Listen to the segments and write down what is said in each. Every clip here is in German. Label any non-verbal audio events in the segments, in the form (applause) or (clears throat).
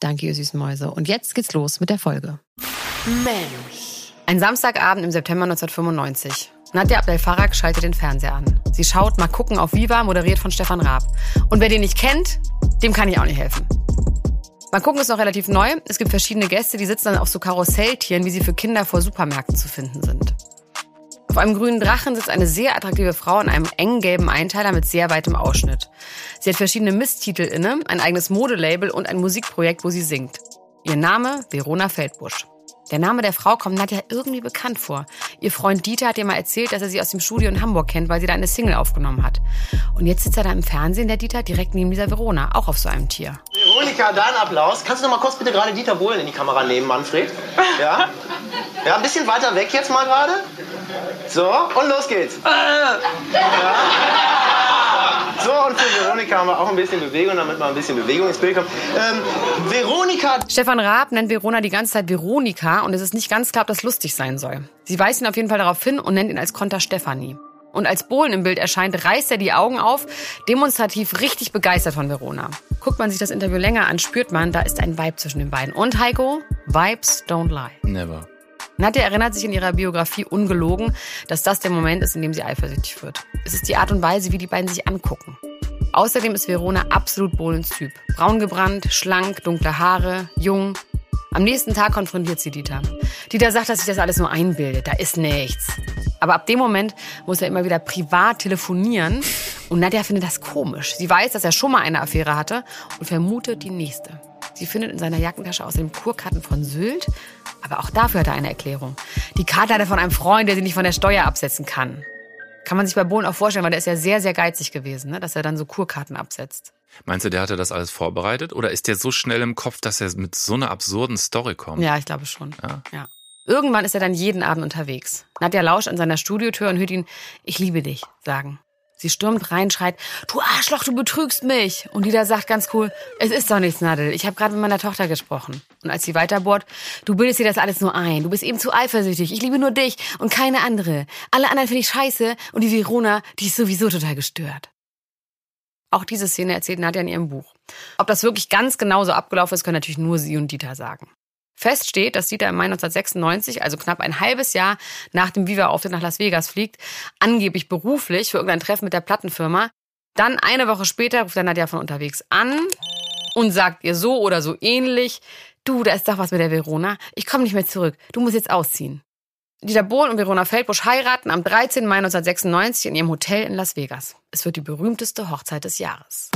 Danke, ihr süßen Mäuse. Und jetzt geht's los mit der Folge. Mensch. Ein Samstagabend im September 1995. Nadja Abdel Farag schaltet den Fernseher an. Sie schaut mal gucken auf Viva, moderiert von Stefan Raab. Und wer den nicht kennt, dem kann ich auch nicht helfen. Mal gucken ist noch relativ neu. Es gibt verschiedene Gäste, die sitzen dann auf so Karusselltieren, wie sie für Kinder vor Supermärkten zu finden sind. Auf einem grünen Drachen sitzt eine sehr attraktive Frau in einem engen gelben Einteiler mit sehr weitem Ausschnitt. Sie hat verschiedene Misstitel inne, ein eigenes Modelabel und ein Musikprojekt, wo sie singt. Ihr Name Verona Feldbusch. Der Name der Frau kommt Nadja irgendwie bekannt vor. Ihr Freund Dieter hat ihr mal erzählt, dass er sie aus dem Studio in Hamburg kennt, weil sie da eine Single aufgenommen hat. Und jetzt sitzt er da im Fernsehen, der Dieter, direkt neben dieser Verona, auch auf so einem Tier. Veronika, da ein Applaus. Kannst du noch mal kurz bitte gerade Dieter Bohlen in die Kamera nehmen, Manfred? Ja? Ja, ein bisschen weiter weg jetzt mal gerade. So, und los geht's. Ja. So, und für Veronika haben wir auch ein bisschen Bewegung, damit mal ein bisschen Bewegung ins Bild kommt. Ähm, Veronika. Stefan Raab nennt Verona die ganze Zeit Veronika und es ist nicht ganz klar, ob das lustig sein soll. Sie weist ihn auf jeden Fall darauf hin und nennt ihn als Konter Stefanie. Und als Bohlen im Bild erscheint, reißt er die Augen auf, demonstrativ richtig begeistert von Verona. Guckt man sich das Interview länger an, spürt man, da ist ein Vibe zwischen den beiden. Und Heiko, Vibes don't lie. Never. Nadja erinnert sich in ihrer Biografie ungelogen, dass das der Moment ist, in dem sie eifersüchtig wird. Es ist die Art und Weise, wie die beiden sich angucken. Außerdem ist Verona absolut Bohlens Typ. Braun gebrannt, schlank, dunkle Haare, jung. Am nächsten Tag konfrontiert sie Dieter. Dieter sagt, dass sich das alles nur einbildet. Da ist nichts. Aber ab dem Moment muss er immer wieder privat telefonieren. Und Nadja findet das komisch. Sie weiß, dass er schon mal eine Affäre hatte und vermutet die nächste. Sie findet in seiner Jackentasche außerdem Kurkarten von Sylt. Aber auch dafür hat er eine Erklärung. Die Karte hat er von einem Freund, der sie nicht von der Steuer absetzen kann. Kann man sich bei Bohlen auch vorstellen, weil der ist ja sehr, sehr geizig gewesen, ne? dass er dann so Kurkarten absetzt. Meinst du, der hatte das alles vorbereitet? Oder ist der so schnell im Kopf, dass er mit so einer absurden Story kommt? Ja, ich glaube schon. Ja. ja. Irgendwann ist er dann jeden Abend unterwegs. Nadja lauscht an seiner Studiotür und hört ihn, ich liebe dich, sagen. Sie stürmt rein, schreit, du Arschloch, du betrügst mich. Und Dieter sagt ganz cool, es ist doch nichts, Nadel. Ich habe gerade mit meiner Tochter gesprochen. Und als sie weiterbohrt, du bildest dir das alles nur ein. Du bist eben zu eifersüchtig. Ich liebe nur dich und keine andere. Alle anderen finde ich scheiße und die Verona, die ist sowieso total gestört. Auch diese Szene erzählt Nadja in ihrem Buch. Ob das wirklich ganz genau so abgelaufen ist, können natürlich nur sie und Dieter sagen. Fest steht, dass Dieter im Mai 1996, also knapp ein halbes Jahr nach dem Viva-Auftritt nach Las Vegas fliegt, angeblich beruflich für irgendein Treffen mit der Plattenfirma. Dann eine Woche später ruft er Nadja von unterwegs an und sagt ihr so oder so ähnlich, du, da ist doch was mit der Verona, ich komme nicht mehr zurück, du musst jetzt ausziehen. Dieter Bohlen und Verona Feldbusch heiraten am 13. Mai 1996 in ihrem Hotel in Las Vegas. Es wird die berühmteste Hochzeit des Jahres.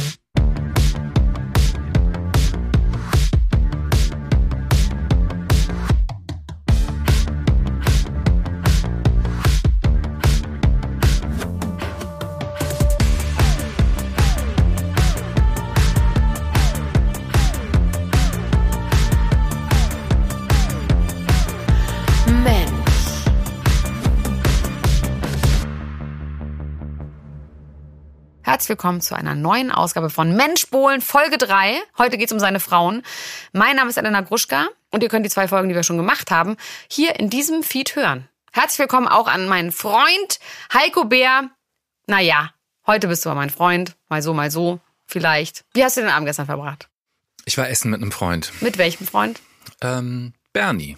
Herzlich willkommen zu einer neuen Ausgabe von Mensch Bohlen, Folge 3. Heute geht es um seine Frauen. Mein Name ist Elena Gruschka und ihr könnt die zwei Folgen, die wir schon gemacht haben, hier in diesem Feed hören. Herzlich willkommen auch an meinen Freund Heiko Bär. Naja, heute bist du aber mein Freund. Mal so, mal so, vielleicht. Wie hast du den Abend gestern verbracht? Ich war essen mit einem Freund. Mit welchem Freund? Ähm, Bernie.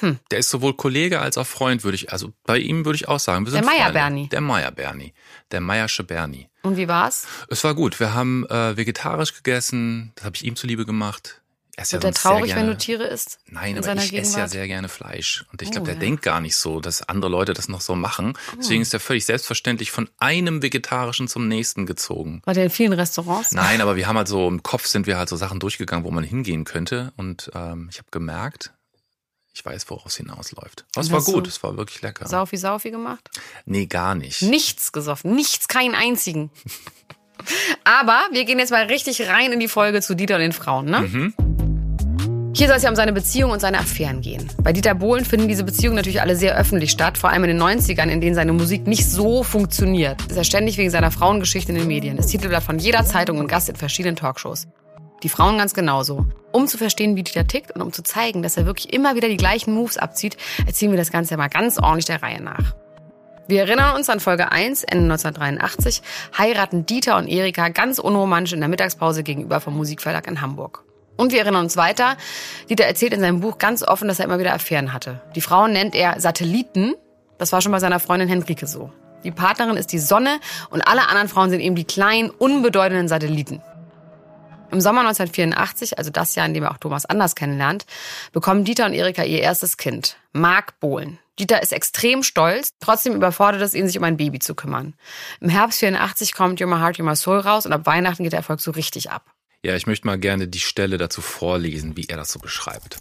Mhm. Der ist sowohl Kollege als auch Freund, würde ich, also bei ihm würde ich auch sagen. Wir sind Der Meier. Bernie. Der Meier Bernie. Der Meiersche Bernie. Und wie war's? Es war gut. Wir haben äh, vegetarisch gegessen. Das habe ich ihm zuliebe gemacht. Er ist Wird ja er traurig, gerne, wenn du Tiere isst? Nein, in aber ich esse ja sehr gerne Fleisch. Und ich Oh, glaube, der ja. denkt gar nicht so, dass andere Leute das noch so machen. Deswegen ist er völlig selbstverständlich von einem Vegetarischen zum nächsten gezogen. War der in vielen Restaurants? Nein, aber wir haben halt so im Kopf sind wir halt so Sachen durchgegangen, wo man hingehen könnte. Und ähm, ich habe gemerkt, ich weiß, woraus hinausläuft. Aber es war gut, es war wirklich lecker. Saufi Saufi gemacht? Nee, gar nicht. Nichts gesoffen. Nichts, keinen einzigen. (laughs) Aber wir gehen jetzt mal richtig rein in die Folge zu Dieter und den Frauen, ne? Mhm. Hier soll es ja um seine Beziehung und seine Affären gehen. Bei Dieter Bohlen finden diese Beziehungen natürlich alle sehr öffentlich statt, vor allem in den 90ern, in denen seine Musik nicht so funktioniert. Ist er ständig wegen seiner Frauengeschichte in den Medien. Das Titelblatt von jeder Zeitung und Gast in verschiedenen Talkshows. Die Frauen ganz genauso. Um zu verstehen, wie Dieter tickt und um zu zeigen, dass er wirklich immer wieder die gleichen Moves abzieht, erzählen wir das Ganze mal ganz ordentlich der Reihe nach. Wir erinnern uns an Folge 1, Ende 1983, heiraten Dieter und Erika ganz unromantisch in der Mittagspause gegenüber vom Musikverlag in Hamburg. Und wir erinnern uns weiter, Dieter erzählt in seinem Buch ganz offen, dass er immer wieder Affären hatte. Die Frauen nennt er Satelliten. Das war schon bei seiner Freundin Henrike so. Die Partnerin ist die Sonne und alle anderen Frauen sind eben die kleinen, unbedeutenden Satelliten. Im Sommer 1984, also das Jahr, in dem er auch Thomas Anders kennenlernt, bekommen Dieter und Erika ihr erstes Kind, Mark Bohlen. Dieter ist extrem stolz, trotzdem überfordert es ihn, sich um ein Baby zu kümmern. Im Herbst 84 kommt You're My Heart, You're My Soul raus und ab Weihnachten geht der Erfolg so richtig ab. Ja, ich möchte mal gerne die Stelle dazu vorlesen, wie er das so beschreibt.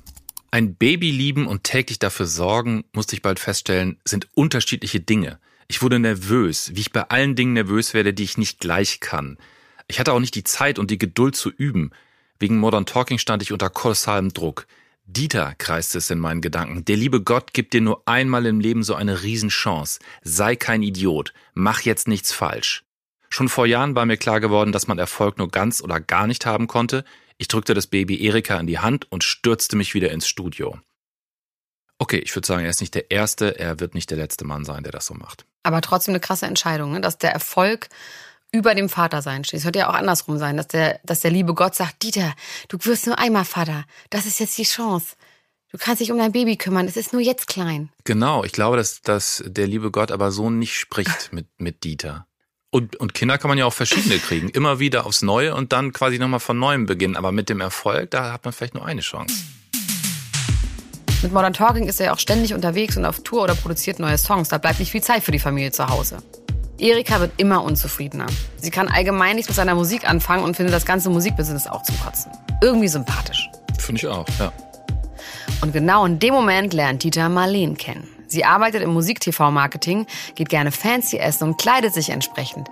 Ein Baby lieben und täglich dafür sorgen, musste ich bald feststellen, sind unterschiedliche Dinge. Ich wurde nervös, wie ich bei allen Dingen nervös werde, die ich nicht gleich kann. Ich hatte auch nicht die Zeit und die Geduld zu üben. Wegen Modern Talking stand ich unter kolossalem Druck. Dieter, kreiste es in meinen Gedanken, der liebe Gott gibt dir nur einmal im Leben so eine Riesenchance. Sei kein Idiot. Mach jetzt nichts falsch. Schon vor Jahren war mir klar geworden, dass man Erfolg nur ganz oder gar nicht haben konnte. Ich drückte das Baby Erika in die Hand und stürzte mich wieder ins Studio. Okay, ich würde sagen, er ist nicht der Erste, er wird nicht der letzte Mann sein, der das so macht. Aber trotzdem eine krasse Entscheidung, ne? dass der Erfolg über dem Vatersein steht. Es könnte ja auch andersrum sein, dass der, dass der liebe Gott sagt, Dieter, du wirst nur einmal Vater. Das ist jetzt die Chance. Du kannst dich um dein Baby kümmern. Es ist nur jetzt klein. Genau, ich glaube, dass, dass der liebe Gott aber so nicht spricht (laughs) mit, mit Dieter. Und, und Kinder kann man ja auch verschiedene kriegen. Immer wieder aufs Neue und dann quasi nochmal von neuem beginnen. Aber mit dem Erfolg, da hat man vielleicht nur eine Chance. Mit Modern Talking ist er ja auch ständig unterwegs und auf Tour oder produziert neue Songs. Da bleibt nicht viel Zeit für die Familie zu Hause. Erika wird immer unzufriedener. Sie kann allgemein nichts mit seiner Musik anfangen und findet das ganze Musikbusiness auch zum Kotzen. Irgendwie sympathisch. Finde ich auch, ja. Und genau in dem Moment lernt Dieter Marleen kennen. Sie arbeitet im Musik-TV-Marketing, geht gerne fancy essen und kleidet sich entsprechend.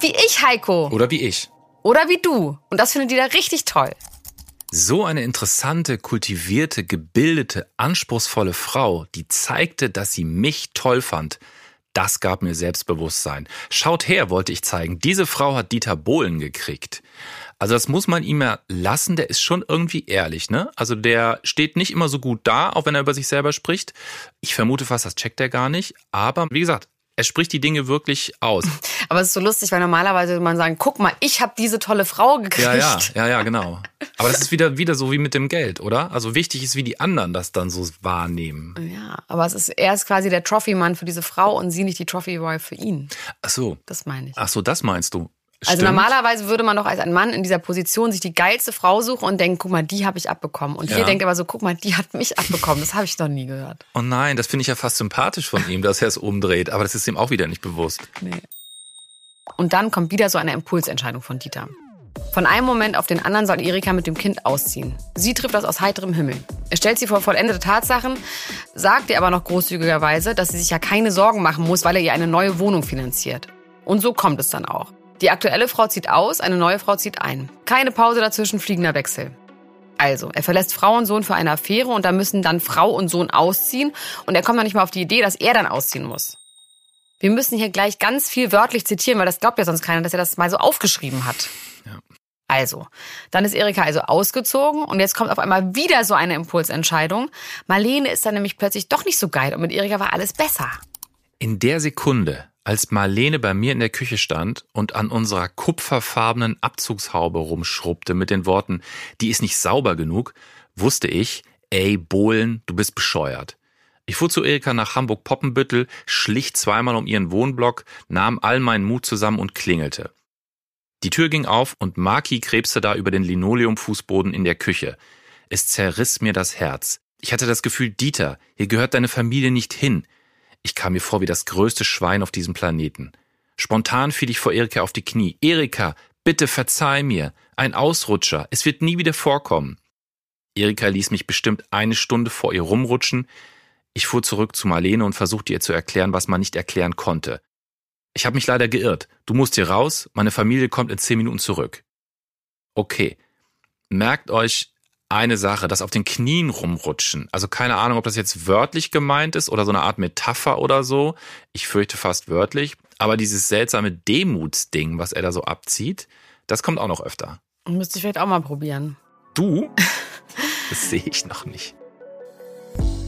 Wie ich, Heiko. Oder wie ich. Oder wie du. Und das findet Dieter richtig toll. So eine interessante, kultivierte, gebildete, anspruchsvolle Frau, die zeigte, dass sie mich toll fand. Das gab mir Selbstbewusstsein. Schaut her, wollte ich zeigen. Diese Frau hat Dieter Bohlen gekriegt. Also das muss man ihm ja lassen, der ist schon irgendwie ehrlich, ne? Also der steht nicht immer so gut da, auch wenn er über sich selber spricht. Ich vermute fast, das checkt er gar nicht. Aber wie gesagt, er spricht die Dinge wirklich aus. (laughs) Aber es ist so lustig, weil normalerweise würde man sagen, guck mal, ich habe diese tolle Frau gekriegt. Ja, ja, ja, ja, (laughs) genau. Aber das ist wieder, wieder so wie mit dem Geld, oder? Also wichtig ist, wie die anderen das dann so wahrnehmen. Ja, aber es ist, er ist quasi der Trophy-Mann für diese Frau und sie nicht die Trophy-Boy für ihn. Ach so. Das meine ich. Ach so, das meinst du. Also Stimmt. normalerweise würde man doch als ein Mann in dieser Position sich die geilste Frau suchen und denken, guck mal, die habe ich abbekommen. Und hier Ja. denkt aber so, guck mal, die hat mich abbekommen. Das habe ich noch nie gehört. Oh nein, das finde ich ja fast sympathisch von ihm, dass er es umdreht. Aber das ist ihm auch wieder nicht bewusst. Nee. Und dann kommt wieder so eine Impulsentscheidung von Dieter. Von einem Moment auf den anderen soll Erika mit dem Kind ausziehen. Sie trifft das aus heiterem Himmel. Er stellt sie vor vollendete Tatsachen, sagt ihr aber noch großzügigerweise, dass sie sich ja keine Sorgen machen muss, weil er ihr eine neue Wohnung finanziert. Und so kommt es dann auch. Die aktuelle Frau zieht aus, eine neue Frau zieht ein. Keine Pause dazwischen, fliegender Wechsel. Also, er verlässt Frau und Sohn für eine Affäre und da müssen dann Frau und Sohn ausziehen und er kommt noch nicht mal auf die Idee, dass er dann ausziehen muss. Wir müssen hier gleich ganz viel wörtlich zitieren, weil das glaubt ja sonst keiner, dass er das mal so aufgeschrieben hat. Ja. Also, dann ist Erika also ausgezogen und jetzt kommt auf einmal wieder so eine Impulsentscheidung. Marlene ist dann nämlich plötzlich doch nicht so geil und mit Erika war alles besser. In der Sekunde, als Marlene bei mir in der Küche stand und an unserer kupferfarbenen Abzugshaube rumschrubbte mit den Worten, die ist nicht sauber genug, wusste ich, ey Bohlen, du bist bescheuert. Ich fuhr zu Erika nach Hamburg-Poppenbüttel, schlich zweimal um ihren Wohnblock, nahm all meinen Mut zusammen und klingelte. Die Tür ging auf und Maki krebste da über den Linoleumfußboden in der Küche. Es zerriss mir das Herz. Ich hatte das Gefühl, Dieter, hier gehört deine Familie nicht hin. Ich kam mir vor wie das größte Schwein auf diesem Planeten. Spontan fiel ich vor Erika auf die Knie. Erika, bitte verzeih mir. Ein Ausrutscher. Es wird nie wieder vorkommen. Erika ließ mich bestimmt eine Stunde vor ihr rumrutschen. Ich fuhr zurück zu Marlene und versuchte ihr zu erklären, was man nicht erklären konnte. Ich habe mich leider geirrt. Du musst hier raus, meine Familie kommt in zehn Minuten zurück. Okay. Merkt euch, eine Sache, das auf den Knien rumrutschen. Also keine Ahnung, ob das jetzt wörtlich gemeint ist oder so eine Art Metapher oder so. Ich fürchte fast wörtlich. Aber dieses seltsame Demutsding, was er da so abzieht, das kommt auch noch öfter. Müsste ich vielleicht auch mal probieren. Du? (laughs) Das sehe ich noch nicht.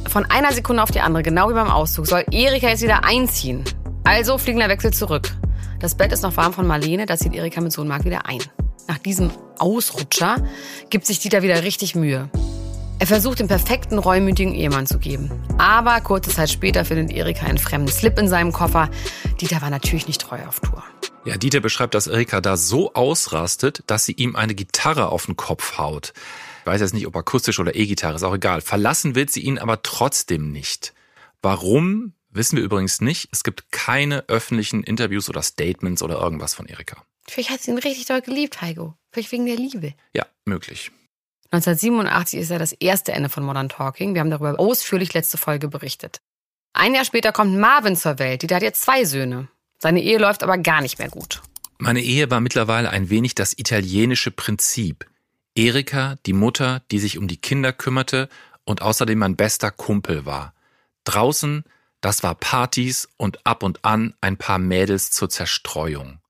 Von einer Sekunde auf die andere, genau wie beim Auszug, soll Erika jetzt wieder einziehen. Also fliegen der Wechsel zurück. Das Bett ist noch warm von Marlene, das zieht Erika mit Sohn Marc wieder ein. Nach diesem Ausrutscher gibt sich Dieter wieder richtig Mühe. Er versucht, den perfekten reumütigen Ehemann zu geben. Aber kurze Zeit später findet Erika einen fremden Slip in seinem Koffer. Dieter war natürlich nicht treu auf Tour. Ja, Dieter beschreibt, dass Erika da so ausrastet, dass sie ihm eine Gitarre auf den Kopf haut. Ich weiß jetzt nicht, ob akustisch oder E-Gitarre, ist auch egal. Verlassen will sie ihn aber trotzdem nicht. Warum, wissen wir übrigens nicht. Es gibt keine öffentlichen Interviews oder Statements oder irgendwas von Erika. Vielleicht hat sie ihn richtig doll geliebt, Heiko. Vielleicht wegen der Liebe. Ja, möglich. 1987 ist ja das erste Ende von Modern Talking. Wir haben darüber ausführlich letzte Folge berichtet. Ein Jahr später kommt Marvin zur Welt. Die hat jetzt zwei Söhne. Seine Ehe läuft aber gar nicht mehr gut. Meine Ehe war mittlerweile ein wenig das italienische Prinzip. Erika, die Mutter, die sich um die Kinder kümmerte und außerdem mein bester Kumpel war. Draußen, das war Partys und ab und an ein paar Mädels zur Zerstreuung.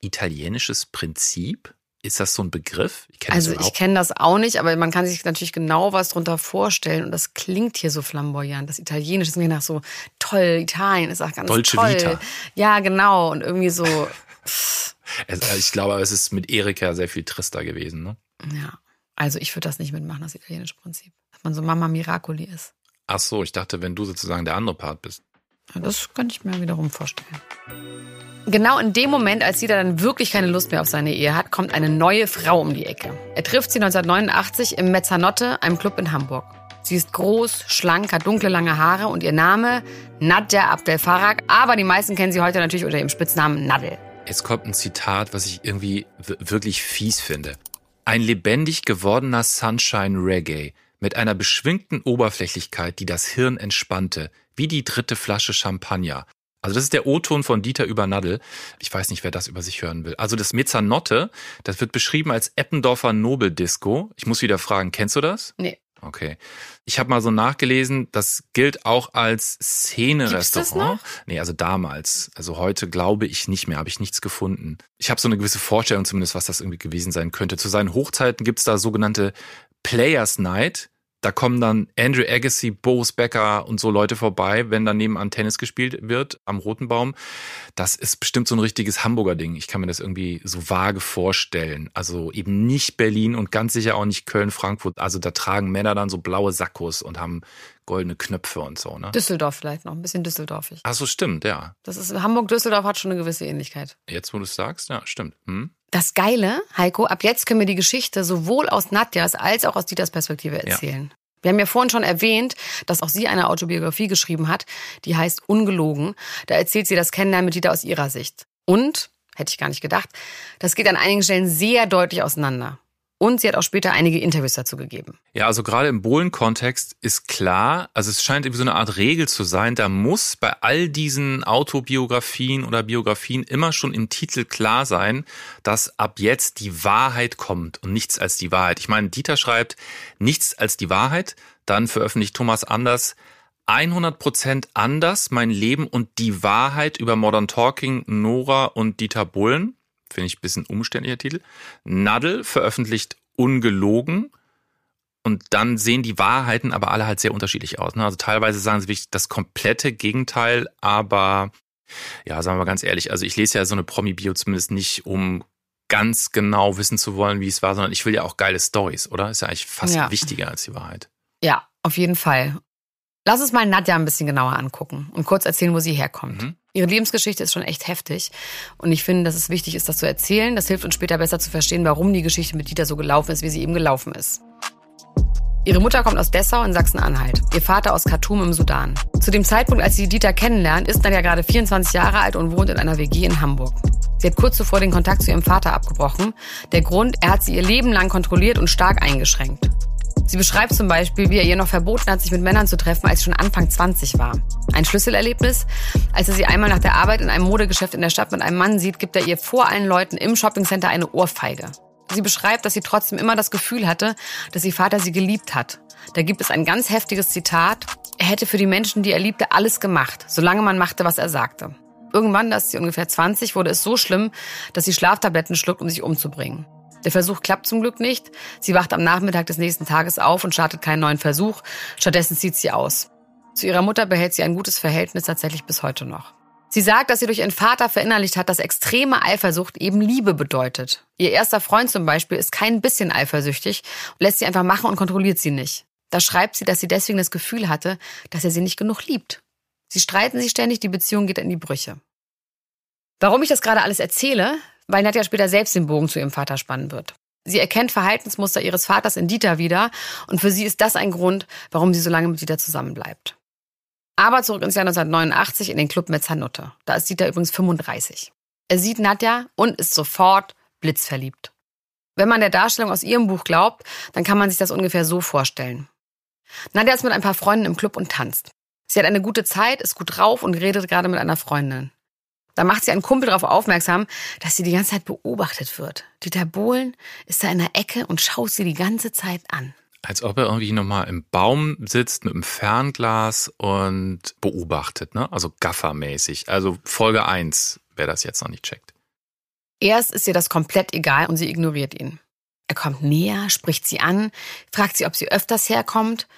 Italienisches Prinzip? Ist das so ein Begriff? Ich also ich kenne das auch nicht, aber man kann sich natürlich genau was drunter vorstellen und das klingt hier so flamboyant. Das Italienische ist mir nach so toll, Italien ist auch ganz Dolce toll. Vita. Ja, genau und irgendwie so. (laughs) Also ich glaube, es ist mit Erika sehr viel trister gewesen. Ne? Ja, also ich würde das nicht mitmachen, das italienische Prinzip, dass man so Mama Miracoli ist. Ach so, ich dachte, wenn du sozusagen der andere Part bist. Ja, das könnte ich mir wiederum vorstellen. Genau in dem Moment, als Dieter dann wirklich keine Lust mehr auf seine Ehe hat, kommt eine neue Frau um die Ecke. Er trifft sie 1989 im Mezzanotte, einem Club in Hamburg. Sie ist groß, schlank, hat dunkle, lange Haare und ihr Name Nadja Abdel Farag, aber die meisten kennen sie heute natürlich unter ihrem Spitznamen Nadel. Jetzt kommt ein Zitat, was ich irgendwie wirklich fies finde. Ein lebendig gewordener Sunshine Reggae mit einer beschwingten Oberflächlichkeit, die das Hirn entspannte, wie die dritte Flasche Champagner. Also das ist der O-Ton von Dieter über Nadel. Ich weiß nicht, wer das über sich hören will. Also das Mezzanotte, das wird beschrieben als Eppendorfer Nobeldisco. Ich muss wieder fragen, kennst du das? Nee. Okay. Ich habe mal so nachgelesen, das gilt auch als Szene-Restaurant. Nee, also damals. Also heute glaube ich nicht mehr, habe ich nichts gefunden. Ich habe so eine gewisse Vorstellung zumindest, was das irgendwie gewesen sein könnte. Zu seinen Hochzeiten gibt's da sogenannte Players Night. Da kommen dann Andrew Agassi, Boris Becker und so Leute vorbei, wenn dann nebenan Tennis gespielt wird am Roten Baum. Das ist bestimmt so ein richtiges Hamburger Ding. Ich kann mir das irgendwie so vage vorstellen. Also eben nicht Berlin und ganz sicher auch nicht Köln, Frankfurt. Also da tragen Männer dann so blaue Sakkos und haben goldene Knöpfe und so, ne? Düsseldorf vielleicht noch, ein bisschen düsseldorfig. Ach so, stimmt, ja. Das ist Hamburg-Düsseldorf hat schon eine gewisse Ähnlichkeit. Jetzt, wo du es sagst, ja, stimmt. Hm? Das Geile, Heiko, ab jetzt können wir die Geschichte sowohl aus Nadjas als auch aus Dieters Perspektive erzählen. Ja. Wir haben ja vorhin schon erwähnt, dass auch sie eine Autobiografie geschrieben hat, die heißt Ungelogen. Da erzählt sie das Kennenlernen mit Dieter aus ihrer Sicht. Und, hätte ich gar nicht gedacht, das geht an einigen Stellen sehr deutlich auseinander. Und sie hat auch später einige Interviews dazu gegeben. Ja, also gerade im Bohlen-Kontext ist klar, also es scheint irgendwie so eine Art Regel zu sein, da muss bei all diesen Autobiografien oder Biografien immer schon im Titel klar sein, dass ab jetzt die Wahrheit kommt und nichts als die Wahrheit. Ich meine, Dieter schreibt nichts als die Wahrheit, dann veröffentlicht Thomas Anders 100% anders, mein Leben und die Wahrheit über Modern Talking, Nora und Dieter Bohlen. Finde ich ein bisschen umständlicher Titel. Nadel veröffentlicht ungelogen. Und dann sehen die Wahrheiten aber alle halt sehr unterschiedlich aus. Ne? Also teilweise sagen sie wirklich das komplette Gegenteil, aber ja, sagen wir mal ganz ehrlich, also ich lese ja so eine Promi-Bio zumindest nicht, um ganz genau wissen zu wollen, wie es war, sondern ich will ja auch geile Stories, oder? Ist ja eigentlich fast ja. wichtiger als die Wahrheit. Ja, auf jeden Fall. Lass uns mal Nadja ein bisschen genauer angucken und kurz erzählen, wo sie herkommt. Mhm. Ihre Lebensgeschichte ist schon echt heftig. Und ich finde, dass es wichtig ist, das zu erzählen. Das hilft uns später besser zu verstehen, warum die Geschichte mit Dieter so gelaufen ist, wie sie eben gelaufen ist. Ihre Mutter kommt aus Dessau in Sachsen-Anhalt, ihr Vater aus Khartoum im Sudan. Zu dem Zeitpunkt, als sie Dieter kennenlernt, ist Nadja gerade 24 Jahre alt und wohnt in einer WG in Hamburg. Sie hat kurz zuvor den Kontakt zu ihrem Vater abgebrochen. Der Grund, er hat sie ihr Leben lang kontrolliert und stark eingeschränkt. Sie beschreibt zum Beispiel, wie er ihr noch verboten hat, sich mit Männern zu treffen, als sie schon Anfang 20 war. Ein Schlüsselerlebnis, als er sie einmal nach der Arbeit in einem Modegeschäft in der Stadt mit einem Mann sieht, gibt er ihr vor allen Leuten im Shoppingcenter eine Ohrfeige. Sie beschreibt, dass sie trotzdem immer das Gefühl hatte, dass ihr Vater sie geliebt hat. Da gibt es ein ganz heftiges Zitat. Er hätte für die Menschen, die er liebte, alles gemacht, solange man machte, was er sagte. Irgendwann, da ist sie ungefähr 20, wurde es so schlimm, dass sie Schlaftabletten schluckt, um sich umzubringen. Der Versuch klappt zum Glück nicht. Sie wacht am Nachmittag des nächsten Tages auf und startet keinen neuen Versuch. Stattdessen zieht sie aus. Zu ihrer Mutter behält sie ein gutes Verhältnis tatsächlich bis heute noch. Sie sagt, dass sie durch ihren Vater verinnerlicht hat, dass extreme Eifersucht eben Liebe bedeutet. Ihr erster Freund zum Beispiel ist kein bisschen eifersüchtig, lässt sie einfach machen und kontrolliert sie nicht. Da schreibt sie, dass sie deswegen das Gefühl hatte, dass er sie nicht genug liebt. Sie streiten sich ständig, die Beziehung geht in die Brüche. Warum ich das gerade alles erzähle? Weil Nadja später selbst den Bogen zu ihrem Vater spannen wird. Sie erkennt Verhaltensmuster ihres Vaters in Dieter wieder und für sie ist das ein Grund, warum sie so lange mit Dieter zusammenbleibt. Aber zurück ins Jahr 1989 in den Club Mezzanutte. Da ist Dieter übrigens 35. Er sieht Nadja und ist sofort blitzverliebt. Wenn man der Darstellung aus ihrem Buch glaubt, dann kann man sich das ungefähr so vorstellen. Nadja ist mit ein paar Freunden im Club und tanzt. Sie hat eine gute Zeit, ist gut drauf und redet gerade mit einer Freundin. Da macht sie einen Kumpel darauf aufmerksam, dass sie die ganze Zeit beobachtet wird. Dieter Bohlen ist da in der Ecke und schaut sie die ganze Zeit an. Als ob er irgendwie nochmal im Baum sitzt mit einem Fernglas und beobachtet, ne? Also Gaffer-mäßig. Also Folge 1, wer das jetzt noch nicht checkt. Erst ist ihr das komplett egal und sie ignoriert ihn. Er kommt näher, spricht sie an, fragt sie, ob sie öfters herkommt.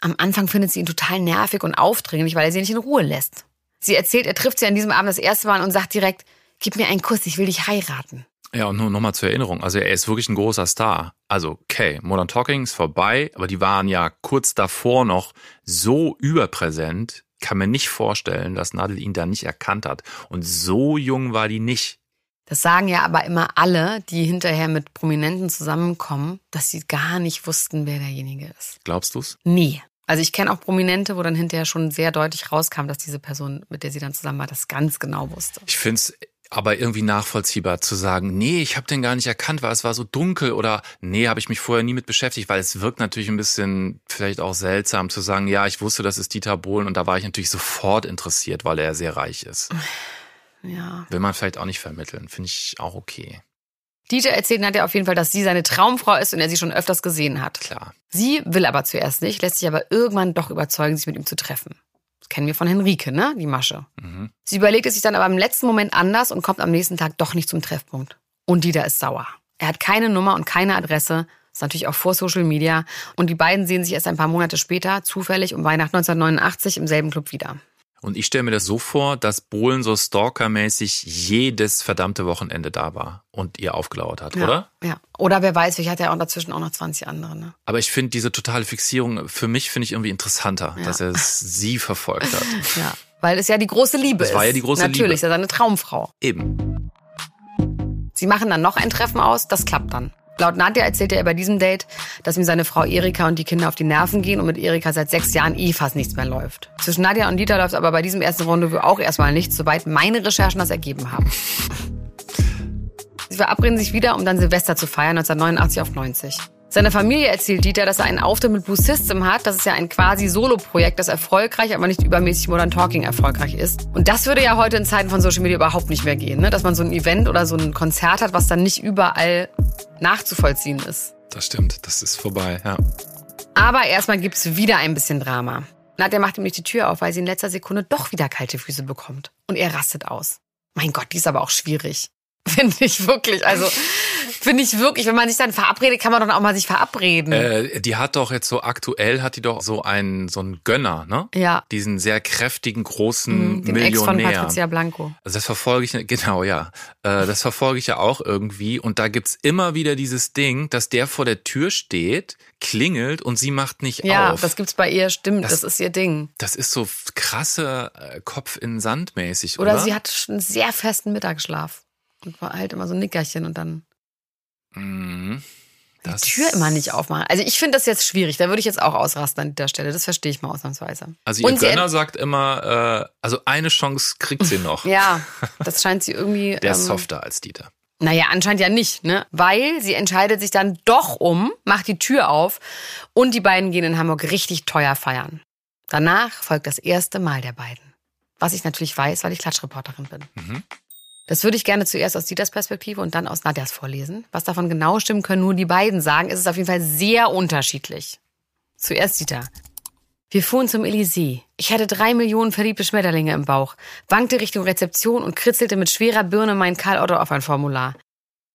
Am Anfang findet sie ihn total nervig und aufdringlich, weil er sie nicht in Ruhe lässt. Sie erzählt, er trifft sie an diesem Abend das erste Mal und sagt direkt, gib mir einen Kuss, ich will dich heiraten. Ja, und nur nochmal zur Erinnerung. Also er ist wirklich ein großer Star. Also, okay, Modern Talking ist vorbei, aber die waren ja kurz davor noch so überpräsent. Kann mir nicht vorstellen, dass Nadel ihn da nicht erkannt hat. Und so jung war die nicht. Das sagen ja aber immer alle, die hinterher mit Prominenten zusammenkommen, dass sie gar nicht wussten, wer derjenige ist. Glaubst du's? Nie. Also ich kenne auch Prominente, wo dann hinterher schon sehr deutlich rauskam, dass diese Person, mit der sie dann zusammen war, das ganz genau wusste. Ich find's aber irgendwie nachvollziehbar zu sagen, nee, ich habe den gar nicht erkannt, weil es war so dunkel oder nee, habe ich mich vorher nie mit beschäftigt, weil es wirkt natürlich ein bisschen vielleicht auch seltsam zu sagen, ja, ich wusste, das ist Dieter Bohlen und da war ich natürlich sofort interessiert, weil er sehr reich ist. Ja. Will man vielleicht auch nicht vermitteln, finde ich auch okay. Dieter erzählt Nadja auf jeden Fall, dass sie seine Traumfrau ist und er sie schon öfters gesehen hat. Klar. Sie will aber zuerst nicht, lässt sich aber irgendwann doch überzeugen, sich mit ihm zu treffen. Das kennen wir von Henrike, ne? Die Masche. Mhm. Sie überlegt es sich dann aber im letzten Moment anders und kommt am nächsten Tag doch nicht zum Treffpunkt. Und Dieter ist sauer. Er hat keine Nummer und keine Adresse. Ist natürlich auch vor Social Media. Und die beiden sehen sich erst ein paar Monate später, zufällig um Weihnachten 1989 im selben Club wieder. Und ich stelle mir das so vor, dass Bohlen so stalkermäßig jedes verdammte Wochenende da war und ihr aufgelauert hat, Ja. oder? Ja. Oder wer weiß, vielleicht hat er auch dazwischen auch noch 20 andere, ne? Aber ich finde diese totale Fixierung, für mich finde ich irgendwie interessanter, Ja. dass er es sie verfolgt hat. (laughs) Ja. Weil es ja die große Liebe Das ist. war ja die große Natürlich, Liebe. ist ja seine Traumfrau. Eben. Sie machen dann noch ein Treffen aus, das klappt dann. Laut Nadja erzählt er bei diesem Date, dass ihm seine Frau Erika und die Kinder auf die Nerven gehen und mit Erika seit sechs Jahren eh fast nichts mehr läuft. Zwischen Nadja und Dieter läuft aber bei diesem ersten Rendezvous auch erstmal nichts, soweit meine Recherchen das ergeben haben. Sie verabreden sich wieder, um dann Silvester zu feiern, 1989 auf 90. Seine Familie erzählt Dieter, dass er einen Auftritt mit Blue System hat. Das ist ja ein quasi Solo-Projekt, das erfolgreich, aber nicht übermäßig Modern Talking erfolgreich ist. Und das würde ja heute in Zeiten von Social Media überhaupt nicht mehr gehen, ne? dass man so ein Event oder so ein Konzert hat, was dann nicht überall nachzuvollziehen ist. Das stimmt, das ist vorbei, ja. Aber erstmal gibt's wieder ein bisschen Drama. Nadja macht ihm nicht die Tür auf, weil sie in letzter Sekunde doch wieder kalte Füße bekommt. Und er rastet aus. Mein Gott, die ist aber auch schwierig. (laughs) Finde ich wirklich. Also, finde ich wirklich. Wenn man sich dann verabredet, kann man doch auch mal sich verabreden. Äh, die hat doch jetzt so aktuell, hat die doch so einen, so einen Gönner, ne? ja. Diesen sehr kräftigen, großen Den Ex von Millionär. Patricia Blanco. Also das verfolge ich, genau, ja. Äh, Das verfolge ich ja auch irgendwie. Und da gibt's immer wieder dieses Ding, dass der vor der Tür steht, klingelt und sie macht nicht Ja, auf. das gibt's bei ihr, stimmt. Das- Das, ist ihr Ding. Das ist so krasse äh, Kopf in Sand mäßig, oder? Oder sie hat einen sehr festen Mittagsschlaf. Und war halt immer so ein Nickerchen und dann Mhm. die Das- Tür immer nicht aufmachen. Also ich finde das jetzt schwierig. Da würde ich jetzt auch ausrasten an der Stelle. Das verstehe ich mal ausnahmsweise. Also ihr Und Gönner sagt immer, äh, also eine Chance kriegt sie noch. (laughs) Ja, das scheint sie irgendwie. (laughs) Der ist ähm, softer als Dieter. Naja, anscheinend ja nicht, ne? Weil sie entscheidet sich dann doch um, macht die Tür auf und die beiden gehen in Hamburg richtig teuer feiern. Danach folgt das erste Mal der beiden. Was ich natürlich weiß, weil ich Klatschreporterin bin. Mhm. Das würde ich gerne zuerst aus Dieters Perspektive und dann aus Nadjas vorlesen. Was davon genau stimmen, können nur die beiden sagen. Es ist auf jeden Fall sehr unterschiedlich. Zuerst Dieter. Wir fuhren zum Elysée. Ich hatte drei Millionen verliebte Schmetterlinge im Bauch, wankte Richtung Rezeption und kritzelte mit schwerer Birne mein Karl Otto auf ein Formular.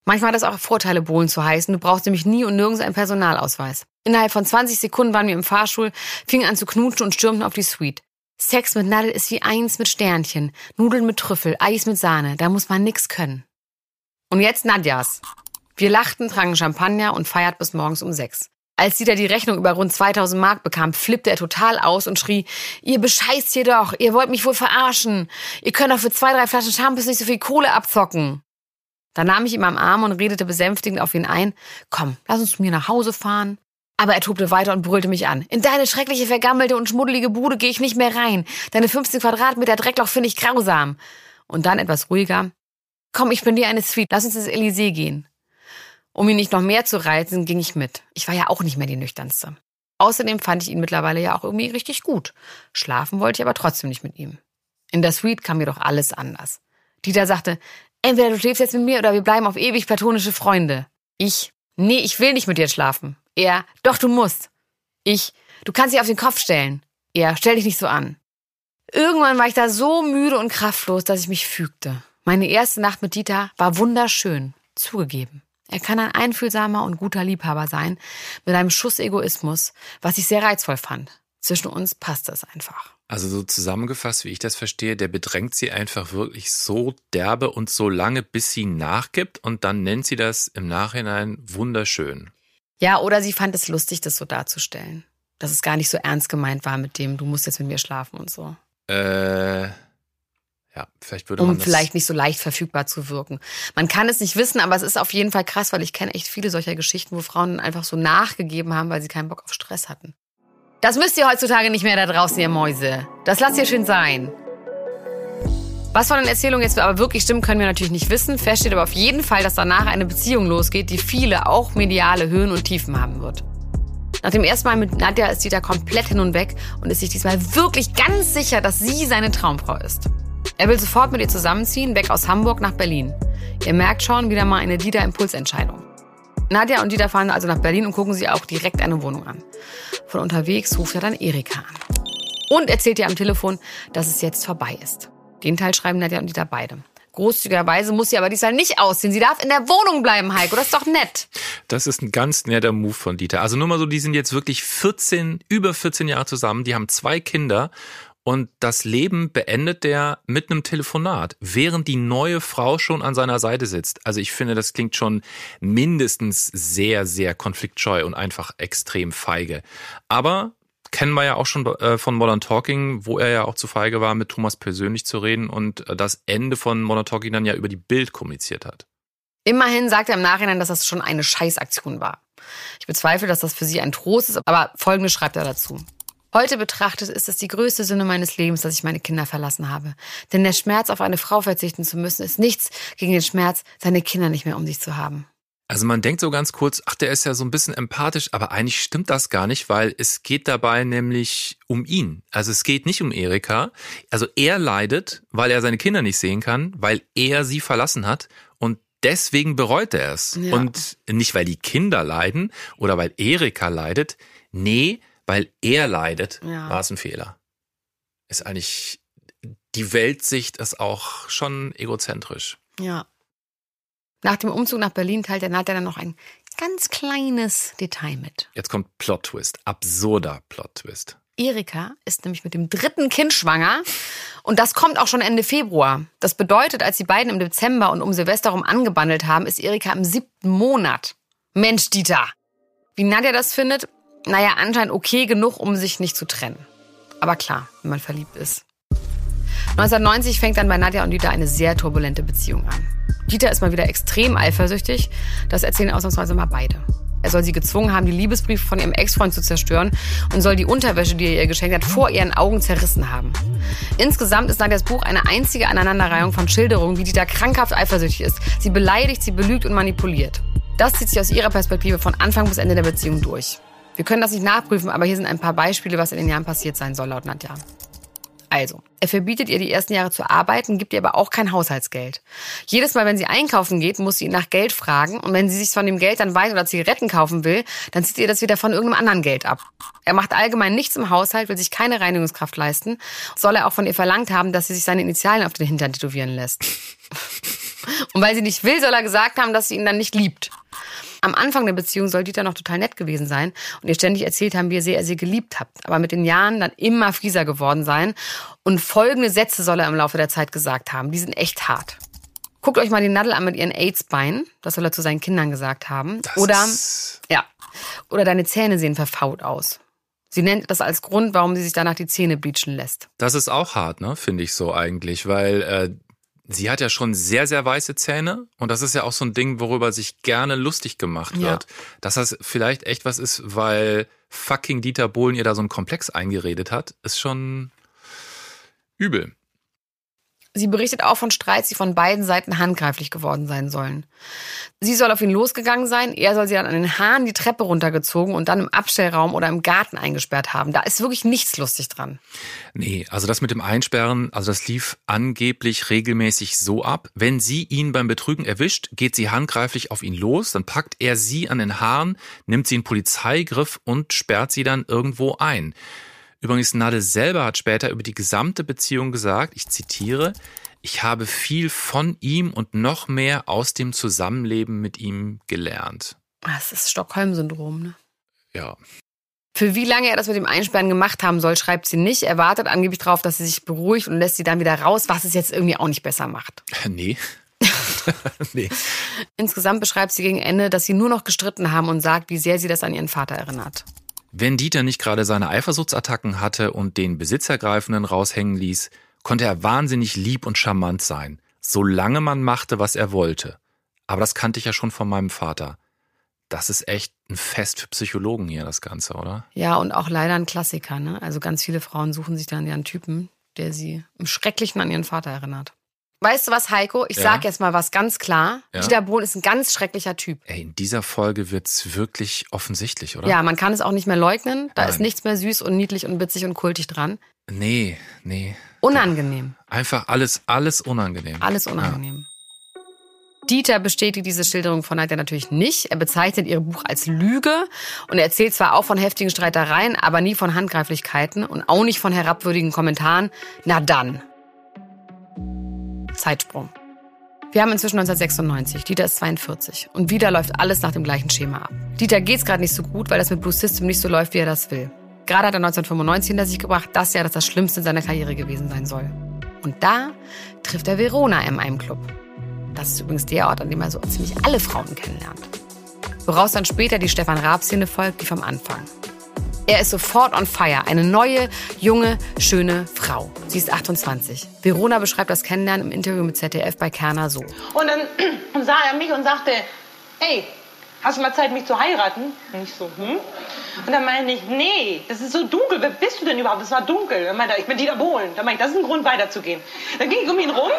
Manchmal hat das auch Vorteile, Bohlen zu heißen. Du brauchst nämlich nie und nirgends einen Personalausweis. Innerhalb von 20 Sekunden waren wir im Fahrstuhl, fingen an zu knutschen und stürmten auf die Suite. Sex mit Nadel ist wie eins mit Sternchen, Nudeln mit Trüffel, Eis mit Sahne. Da muss man nix können. Und jetzt Nadjas. Wir lachten, tranken Champagner und feiert bis morgens um sechs. Als da die Rechnung über rund 2000 Mark bekam, flippte er total aus und schrie, ihr bescheißt hier doch, ihr wollt mich wohl verarschen. Ihr könnt doch für zwei, drei Flaschen Shampoos nicht so viel Kohle abzocken. Da nahm ich ihm am Arm und redete besänftigend auf ihn ein, komm, lass uns zu mir nach Hause fahren. Aber er tobte weiter und brüllte mich an. In deine schreckliche, vergammelte und schmuddelige Bude gehe ich nicht mehr rein. Deine 15 Quadratmeter Dreckloch finde ich grausam. Und dann etwas ruhiger. Komm, ich bin dir eine Suite. Lass uns ins Elysée gehen. Um ihn nicht noch mehr zu reizen, ging ich mit. Ich war ja auch nicht mehr die nüchternste. Außerdem fand ich ihn mittlerweile ja auch irgendwie richtig gut. Schlafen wollte ich aber trotzdem nicht mit ihm. In der Suite kam mir doch alles anders. Dieter sagte, entweder du schläfst jetzt mit mir oder wir bleiben auf ewig platonische Freunde. Ich, nee, ich will nicht mit dir schlafen. Er, doch du musst. Ich, du kannst dich auf den Kopf stellen. Er, stell dich nicht so an. Irgendwann war ich da so müde und kraftlos, dass ich mich fügte. Meine erste Nacht mit Dieter war wunderschön, zugegeben. Er kann ein einfühlsamer und guter Liebhaber sein, mit einem Schuss Egoismus, was ich sehr reizvoll fand. Zwischen uns passt es einfach. Also so zusammengefasst, wie ich das verstehe, der bedrängt sie einfach wirklich so derbe und so lange, bis sie nachgibt und dann nennt sie das im Nachhinein wunderschön. Ja, oder sie fand es lustig, das so darzustellen. Dass es gar nicht so ernst gemeint war mit dem, du musst jetzt mit mir schlafen und so. Äh, ja, vielleicht würde um man das vielleicht nicht so leicht verfügbar zu wirken. Man kann es nicht wissen, aber es ist auf jeden Fall krass, weil ich kenne echt viele solcher Geschichten, wo Frauen einfach so nachgegeben haben, weil sie keinen Bock auf Stress hatten. Das müsst ihr heutzutage nicht mehr da draußen, ihr Mäuse. Das lasst ihr schön sein. Was von den Erzählungen jetzt aber wirklich stimmt, können wir natürlich nicht wissen. Fest steht aber auf jeden Fall, dass danach eine Beziehung losgeht, die viele, auch mediale Höhen und Tiefen haben wird. Nach dem ersten Mal mit Nadja ist Dieter komplett hin und weg und ist sich diesmal wirklich ganz sicher, dass sie seine Traumfrau ist. Er will sofort mit ihr zusammenziehen, weg aus Hamburg nach Berlin. Ihr merkt schon, wieder mal eine Dieter-Impulsentscheidung. Nadja und Dieter fahren also nach Berlin und gucken sich auch direkt eine Wohnung an. Von unterwegs ruft er dann Erika an. Und erzählt ihr am Telefon, dass es jetzt vorbei ist. Den Teil schreiben Nadja und Dieter beide. Großzügigerweise muss sie aber diesmal nicht ausziehen. Sie darf in der Wohnung bleiben, Heiko. Das ist doch nett. Das ist ein ganz netter Move von Dieter. Also nur mal so, die sind jetzt wirklich 14, über 14 Jahre zusammen. Die haben zwei Kinder und das Leben beendet der mit einem Telefonat, während die neue Frau schon an seiner Seite sitzt. Also ich finde, das klingt schon mindestens sehr, sehr konfliktscheu und einfach extrem feige. Aber kennen wir ja auch schon äh, von Modern Talking, wo er ja auch zu feige war, mit Thomas persönlich zu reden und äh, das Ende von Modern Talking dann ja über die Bild kommuniziert hat. Immerhin sagt er im Nachhinein, dass das schon eine Scheißaktion war. Ich bezweifle, dass das für sie ein Trost ist, aber folgendes schreibt er dazu. Heute betrachtet ist es die größte Sünde meines Lebens, dass ich meine Kinder verlassen habe. Denn der Schmerz, auf eine Frau verzichten zu müssen, ist nichts gegen den Schmerz, seine Kinder nicht mehr um sich zu haben. Also man denkt so ganz kurz, ach, der ist ja so ein bisschen empathisch, aber eigentlich stimmt das gar nicht, weil es geht dabei nämlich um ihn. Also es geht nicht um Erika. Also er leidet, weil er seine Kinder nicht sehen kann, weil er sie verlassen hat und deswegen bereut er es. Ja. Und nicht, weil die Kinder leiden oder weil Erika leidet. Nee, weil er leidet, Ja. war es ein Fehler. Ist eigentlich, die Weltsicht ist auch schon egozentrisch. Ja. Nach dem Umzug nach Berlin teilt der Nadja dann noch ein ganz kleines Detail mit. Jetzt kommt Plot-Twist, absurder Plot-Twist. Erika ist nämlich mit dem dritten Kind schwanger und das kommt auch schon Ende Februar. Das bedeutet, als die beiden im Dezember und um Silvester rum angebandelt haben, ist Erika im siebten Monat. Mensch, Dieter. Wie Nadja das findet? Naja, anscheinend okay genug, um sich nicht zu trennen. Aber klar, wenn man verliebt ist. 1990 fängt dann bei Nadja und Dieter eine sehr turbulente Beziehung an. Dieter ist mal wieder extrem eifersüchtig. Das erzählen ausnahmsweise mal beide. Er soll sie gezwungen haben, die Liebesbriefe von ihrem Ex-Freund zu zerstören und soll die Unterwäsche, die er ihr geschenkt hat, vor ihren Augen zerrissen haben. Insgesamt ist Nadjas Buch eine einzige Aneinanderreihung von Schilderungen, wie Dieter krankhaft eifersüchtig ist. Sie beleidigt, sie belügt und manipuliert. Das zieht sich aus ihrer Perspektive von Anfang bis Ende der Beziehung durch. Wir können das nicht nachprüfen, aber hier sind ein paar Beispiele, was in den Jahren passiert sein soll, laut Nadja. Also, er verbietet ihr die ersten Jahre zu arbeiten, gibt ihr aber auch kein Haushaltsgeld. Jedes Mal, wenn sie einkaufen geht, muss sie ihn nach Geld fragen und wenn sie sich von dem Geld dann Wein oder Zigaretten kaufen will, dann zieht ihr das wieder von irgendeinem anderen Geld ab. Er macht allgemein nichts im Haushalt, will sich keine Reinigungskraft leisten, soll er auch von ihr verlangt haben, dass sie sich seine Initialien auf den Hintern tätowieren lässt. (laughs) und weil sie nicht will, soll er gesagt haben, dass sie ihn dann nicht liebt. Am Anfang der Beziehung soll Dieter noch total nett gewesen sein und ihr ständig erzählt haben, wie sehr er sie geliebt hat. Aber mit den Jahren dann immer fieser geworden sein. Und folgende Sätze soll er im Laufe der Zeit gesagt haben. Die sind echt hart. Guckt euch mal die Nadel an mit ihren AIDS-Beinen. Das soll er zu seinen Kindern gesagt haben. Das Oder, ja. Oder deine Zähne sehen verfault aus. Sie nennt das als Grund, warum sie sich danach die Zähne bleachen lässt. Das ist auch hart, ne? Finde ich so eigentlich, weil äh, sie hat ja schon sehr, sehr weiße Zähne und das ist ja auch so ein Ding, worüber sich gerne lustig gemacht Ja. wird. Dass das vielleicht echt was ist, weil fucking Dieter Bohlen ihr da so einen Komplex eingeredet hat, ist schon übel. Sie berichtet auch von Streits, die von beiden Seiten handgreiflich geworden sein sollen. Sie soll auf ihn losgegangen sein, er soll sie dann an den Haaren die Treppe runtergezogen und dann im Abstellraum oder im Garten eingesperrt haben. Da ist wirklich nichts lustig dran. Nee, also das mit dem Einsperren, also das lief angeblich regelmäßig so ab. Wenn sie ihn beim Betrügen erwischt, geht sie handgreiflich auf ihn los, dann packt er sie an den Haaren, nimmt sie in Polizeigriff und sperrt sie dann irgendwo ein. Übrigens, Nadel selber hat später über die gesamte Beziehung gesagt, ich zitiere, ich habe viel von ihm und noch mehr aus dem Zusammenleben mit ihm gelernt. Das ist Stockholm-Syndrom, ne? Ja, Für wie lange er das mit dem Einsperren gemacht haben soll, schreibt sie nicht. Er wartet angeblich darauf, dass sie sich beruhigt und lässt sie dann wieder raus, was es jetzt irgendwie auch nicht besser macht. (laughs) nee. (laughs) nee. Insgesamt beschreibt sie gegen Ende, dass sie nur noch gestritten haben und sagt, wie sehr sie das an ihren Vater erinnert. Wenn Dieter nicht gerade seine Eifersuchtsattacken hatte und den Besitzergreifenden raushängen ließ, konnte er wahnsinnig lieb und charmant sein, solange man machte, was er wollte. Aber das kannte ich ja schon von meinem Vater. Das ist echt ein Fest für Psychologen hier, das Ganze, oder? Ja, und auch leider ein Klassiker, ne? Also ganz viele Frauen suchen sich dann einen Typen, der sie im Schrecklichen an ihren Vater erinnert. Weißt du was, Heiko? Ich Ja? sag jetzt mal was ganz klar. Ja? Dieter Bohlen ist ein ganz schrecklicher Typ. Ey, in dieser Folge wird's wirklich offensichtlich, oder? Ja, man kann es auch nicht mehr leugnen. Da ist Nein. nichts mehr süß und niedlich und witzig und kultig dran. Nee, nee. Unangenehm. Einfach alles, alles unangenehm. Alles unangenehm. Dieter bestätigt diese Schilderung von Nadja natürlich nicht. Er bezeichnet ihr Buch als Lüge und er erzählt zwar auch von heftigen Streitereien, aber nie von Handgreiflichkeiten und auch nicht von herabwürdigen Kommentaren. Na dann. Zeitsprung. Wir haben inzwischen 1996. Dieter ist 42. Und wieder läuft alles nach dem gleichen Schema ab. Dieter geht's gerade nicht so gut, weil das mit Blue System nicht so läuft, wie er das will. Gerade hat er 1995 hinter sich gebracht, das Jahr, das das Schlimmste in seiner Karriere gewesen sein soll. Und da trifft er Verona in einem Club. Das ist übrigens der Ort, an dem er so ziemlich alle Frauen kennenlernt. Woraus dann später die Stefan Raab-Szene folgt, wie vom Anfang. Er ist sofort on fire. Eine neue, junge, schöne Frau. Sie ist 28. Verona beschreibt das Kennenlernen im Interview mit ZDF bei Kerner so. Und dann (clears throat) sah er mich und sagte, hey, hast du mal Zeit, mich zu heiraten? Und ich so, hm? Und dann meinte ich, nee, das ist so dunkel. Wer bist du denn überhaupt? Es war dunkel. Dann meinte er, ich bin Dieter Bohlen. Dann meinte ich, das ist ein Grund, weiterzugehen. Dann ging ich um ihn rum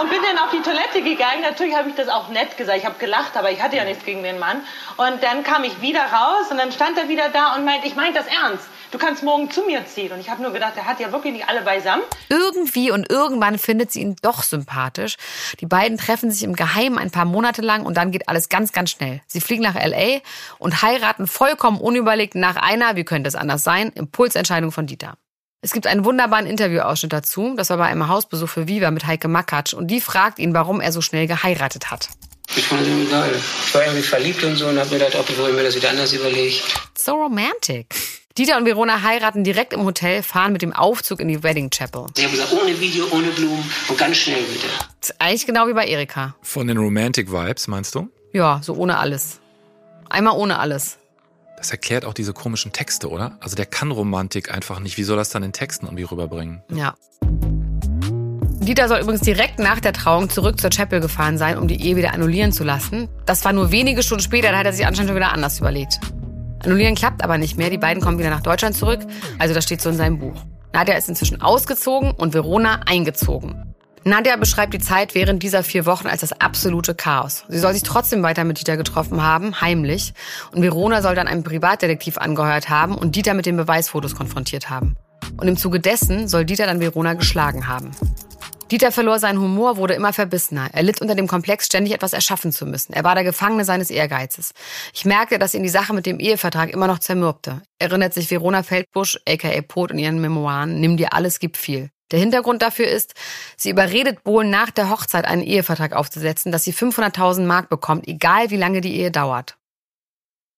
und bin dann auf die Toilette gegangen. Natürlich habe ich das auch nett gesagt. Ich habe gelacht, aber ich hatte ja nichts gegen den Mann. Und dann kam ich wieder raus und dann stand er wieder da und meinte, ich meinte das ernst. Du kannst morgen zu mir ziehen. Und ich habe nur gedacht, er hat ja wirklich nicht alle beisammen. Irgendwie und irgendwann findet sie ihn doch sympathisch. Die beiden treffen sich im Geheimen ein paar Monate lang und dann geht alles ganz, ganz schnell. Sie fliegen nach L.A. und heiraten vollkommen unüberlegt nach einer, wie könnte es anders sein, Impulsentscheidung von Dieter. Es gibt einen wunderbaren Interviewausschnitt dazu. Das war bei einem Hausbesuch für Viva mit Heike Makatsch und die fragt ihn, warum er so schnell geheiratet hat. Ich fand es geil. Ich war irgendwie verliebt und so und hab mir gedacht, ob ich mir das wieder anders überlege. So romantic. Dieter und Verona heiraten direkt im Hotel, fahren mit dem Aufzug in die Wedding Chapel. Sie haben gesagt, ohne Video, ohne Blumen und ganz schnell bitte. Das ist eigentlich genau wie bei Erika. Von den Romantic Vibes, meinst du? Ja, so ohne alles. Einmal ohne alles. Das erklärt auch diese komischen Texte, oder? Also der kann Romantik einfach nicht. Wie soll das dann in Texten irgendwie rüberbringen? Ja. Dieter soll übrigens direkt nach der Trauung zurück zur Chapel gefahren sein, um die Ehe wieder annullieren zu lassen. Das war nur wenige Stunden später, da hat er sich anscheinend schon wieder anders überlegt. Annullieren klappt aber nicht mehr, die beiden kommen wieder nach Deutschland zurück, also das steht so in seinem Buch. Nadja ist inzwischen ausgezogen und Verona eingezogen. Nadja beschreibt die Zeit während dieser vier Wochen als das absolute Chaos. Sie soll sich trotzdem weiter mit Dieter getroffen haben, heimlich. Und Verona soll dann einen Privatdetektiv angeheuert haben und Dieter mit den Beweisfotos konfrontiert haben. Und im Zuge dessen soll Dieter dann Verona geschlagen haben. Dieter verlor seinen Humor, wurde immer verbissener. Er litt unter dem Komplex, ständig etwas erschaffen zu müssen. Er war der Gefangene seines Ehrgeizes. Ich merkte, dass ihn die Sache mit dem Ehevertrag immer noch zermürbte. Erinnert sich Verona Feldbusch, aka Pot, in ihren Memoiren, Nimm dir alles, gib viel. Der Hintergrund dafür ist, sie überredet Bohlen nach der Hochzeit einen Ehevertrag aufzusetzen, dass sie 500.000 Mark bekommt, egal wie lange die Ehe dauert.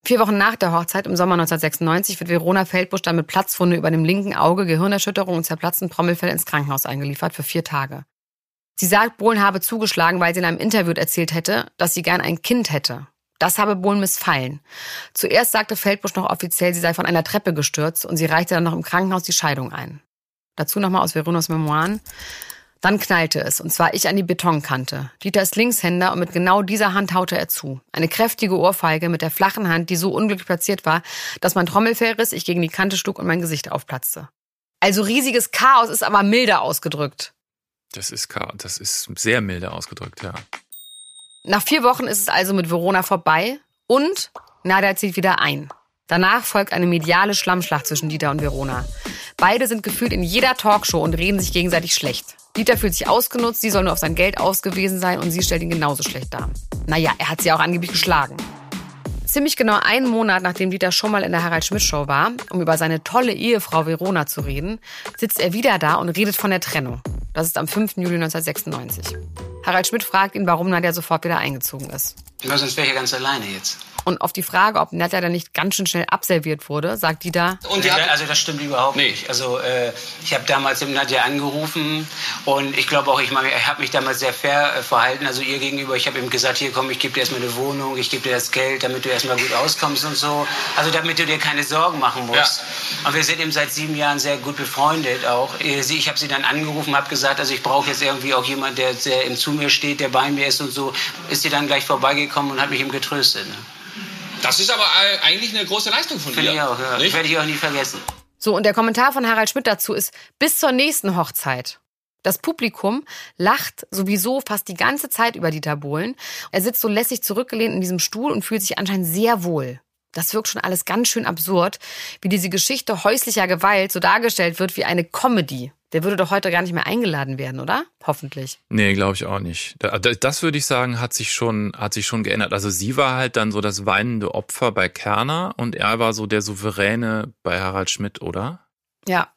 Vier Wochen nach der Hochzeit im Sommer 1996 wird Verona Feldbusch dann mit Platzwunde über dem linken Auge, Gehirnerschütterung und zerplatzten Trommelfell ins Krankenhaus eingeliefert für vier Tage. Sie sagt, Bohlen habe zugeschlagen, weil sie in einem Interview erzählt hätte, dass sie gern ein Kind hätte. Das habe Bohlen missfallen. Zuerst sagte Feldbusch noch offiziell, sie sei von einer Treppe gestürzt und sie reichte dann noch im Krankenhaus die Scheidung ein. Dazu nochmal aus Veronas Memoiren. Dann knallte es, und zwar ich an die Betonkante. Dieter ist Linkshänder und mit genau dieser Hand haute er zu. Eine kräftige Ohrfeige mit der flachen Hand, die so unglücklich platziert war, dass mein Trommelfell riss, ich gegen die Kante schlug und mein Gesicht aufplatzte. Also riesiges Chaos ist aber milder ausgedrückt. Das ist, das ist sehr milde ausgedrückt, ja. Nach vier Wochen ist es also mit Verona vorbei und Nadia zieht wieder ein. Danach folgt eine mediale Schlammschlacht zwischen Dieter und Verona. Beide sind gefühlt in jeder Talkshow und reden sich gegenseitig schlecht. Dieter fühlt sich ausgenutzt, sie soll nur auf sein Geld ausgewiesen sein und sie stellt ihn genauso schlecht dar. Naja, er hat sie auch angeblich geschlagen. Ziemlich genau einen Monat, nachdem Dieter schon mal in der Harald Schmidt Show war, um über seine tolle Ehefrau Verona zu reden, sitzt er wieder da und redet von der Trennung. Das ist am 5. Juli 1996. Harald Schmidt fragt ihn, warum Nadja sofort wieder eingezogen ist. Ja, sonst wäre ich ja ganz alleine jetzt. Und auf die Frage, ob Nadja dann nicht ganz schön schnell abserviert wurde, sagt die da. Und ja, also das stimmt überhaupt nicht. Also äh, ich habe damals dem Nadja angerufen und ich glaube auch, ich, ich habe mich damals sehr fair äh, verhalten, also ihr gegenüber. Ich habe ihm gesagt, hier komm, ich gebe dir erstmal eine Wohnung, ich gebe dir das Geld, damit du erstmal gut auskommst und so. Also damit du dir keine Sorgen machen musst. Ja. Und wir sind eben seit sieben Jahren sehr gut befreundet auch. Äh, ich habe sie dann angerufen, habe gesagt, also ich brauche jetzt irgendwie auch jemand, der sehr im zu mir steht, der bei mir ist und so. Ist sie dann gleich vorbeigekommen und hat mich ihm getröstet. Ne? Das ist aber eigentlich eine große Leistung von Finde dir. Ich auch, ja. Das werde ich auch nie vergessen. So, und der Kommentar von Harald Schmidt dazu ist, bis zur nächsten Hochzeit. Das Publikum lacht sowieso fast die ganze Zeit über Dieter Bohlen. Er sitzt so lässig zurückgelehnt in diesem Stuhl und fühlt sich anscheinend sehr wohl. Das wirkt schon alles ganz schön absurd, wie diese Geschichte häuslicher Gewalt so dargestellt wird wie eine Comedy. Der würde doch heute gar nicht mehr eingeladen werden, oder? Hoffentlich. Nee, glaube ich auch nicht. Das würde ich sagen, hat sich schon, hat sich schon geändert. Also sie war halt dann so das weinende Opfer bei Kerner und er war so der Souveräne bei Harald Schmidt, oder? Ja,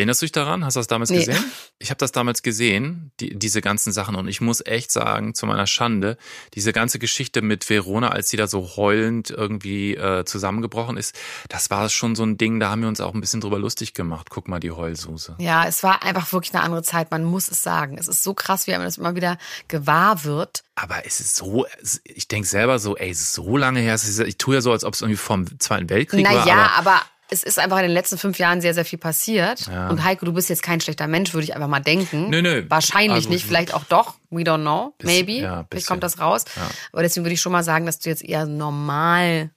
Erinnerst du dich daran? Hast du das damals nee. gesehen? Ich habe das damals gesehen, die, diese ganzen Sachen. Und ich muss echt sagen, zu meiner Schande, diese ganze Geschichte mit Verona, als sie da so heulend irgendwie äh, zusammengebrochen ist, das war schon so ein Ding, da haben wir uns auch ein bisschen drüber lustig gemacht. Guck mal, die Heulsuse. Ja, es war einfach wirklich eine andere Zeit, man muss es sagen. Es ist so krass, wie man das immer wieder gewahr wird. Aber es ist so, ich denke selber so, ey, so lange her. Ich tue ja so, als ob es irgendwie vom Zweiten Weltkrieg Na war. Naja, aber, aber es ist einfach in den letzten fünf Jahren sehr, sehr viel passiert. Ja. Und Heiko, du bist jetzt kein schlechter Mensch, würde ich einfach mal denken. Nö, nö. Wahrscheinlich also, nicht, vielleicht auch doch. We don't know. Bisschen, Maybe. Ja, vielleicht kommt das raus. Ja. Aber deswegen würde ich schon mal sagen, dass du jetzt eher normal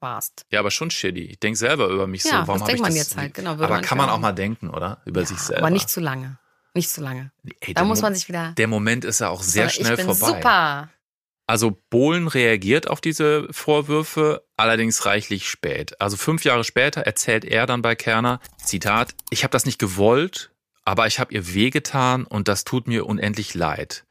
warst. Ja, aber schon shitty. Ich denke selber über mich so. Warum das denkt man das, jetzt halt, genau. Aber kann man auch mal denken, oder? Über sich selber. Aber nicht zu lange. Nicht zu lange. Ey, da muss man sich wieder. Der Moment ist ja auch sehr schnell ich bin vorbei. Super. Also Bohlen reagiert auf diese Vorwürfe, allerdings reichlich spät. Also fünf Jahre später erzählt er dann bei Kerner, Zitat, ich habe das nicht gewollt, aber ich habe ihr wehgetan und das tut mir unendlich leid.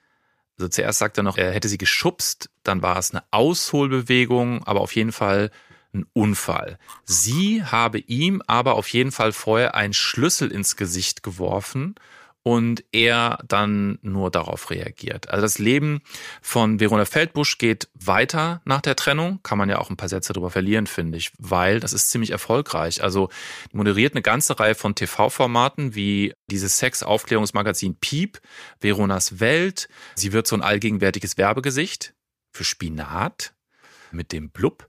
Also zuerst sagt er noch, er hätte sie geschubst, dann war es eine Ausholbewegung, aber auf jeden Fall ein Unfall. Sie habe ihm aber auf jeden Fall vorher einen Schlüssel ins Gesicht geworfen und er dann nur darauf reagiert. Also das Leben von Verona Feldbusch geht weiter nach der Trennung, kann man ja auch ein paar Sätze darüber verlieren, finde ich, weil das ist ziemlich erfolgreich. Also moderiert eine ganze Reihe von TV-Formaten wie dieses Sex-Aufklärungsmagazin Piep, Veronas Welt. Sie wird so ein allgegenwärtiges Werbegesicht für Spinat mit dem Blub.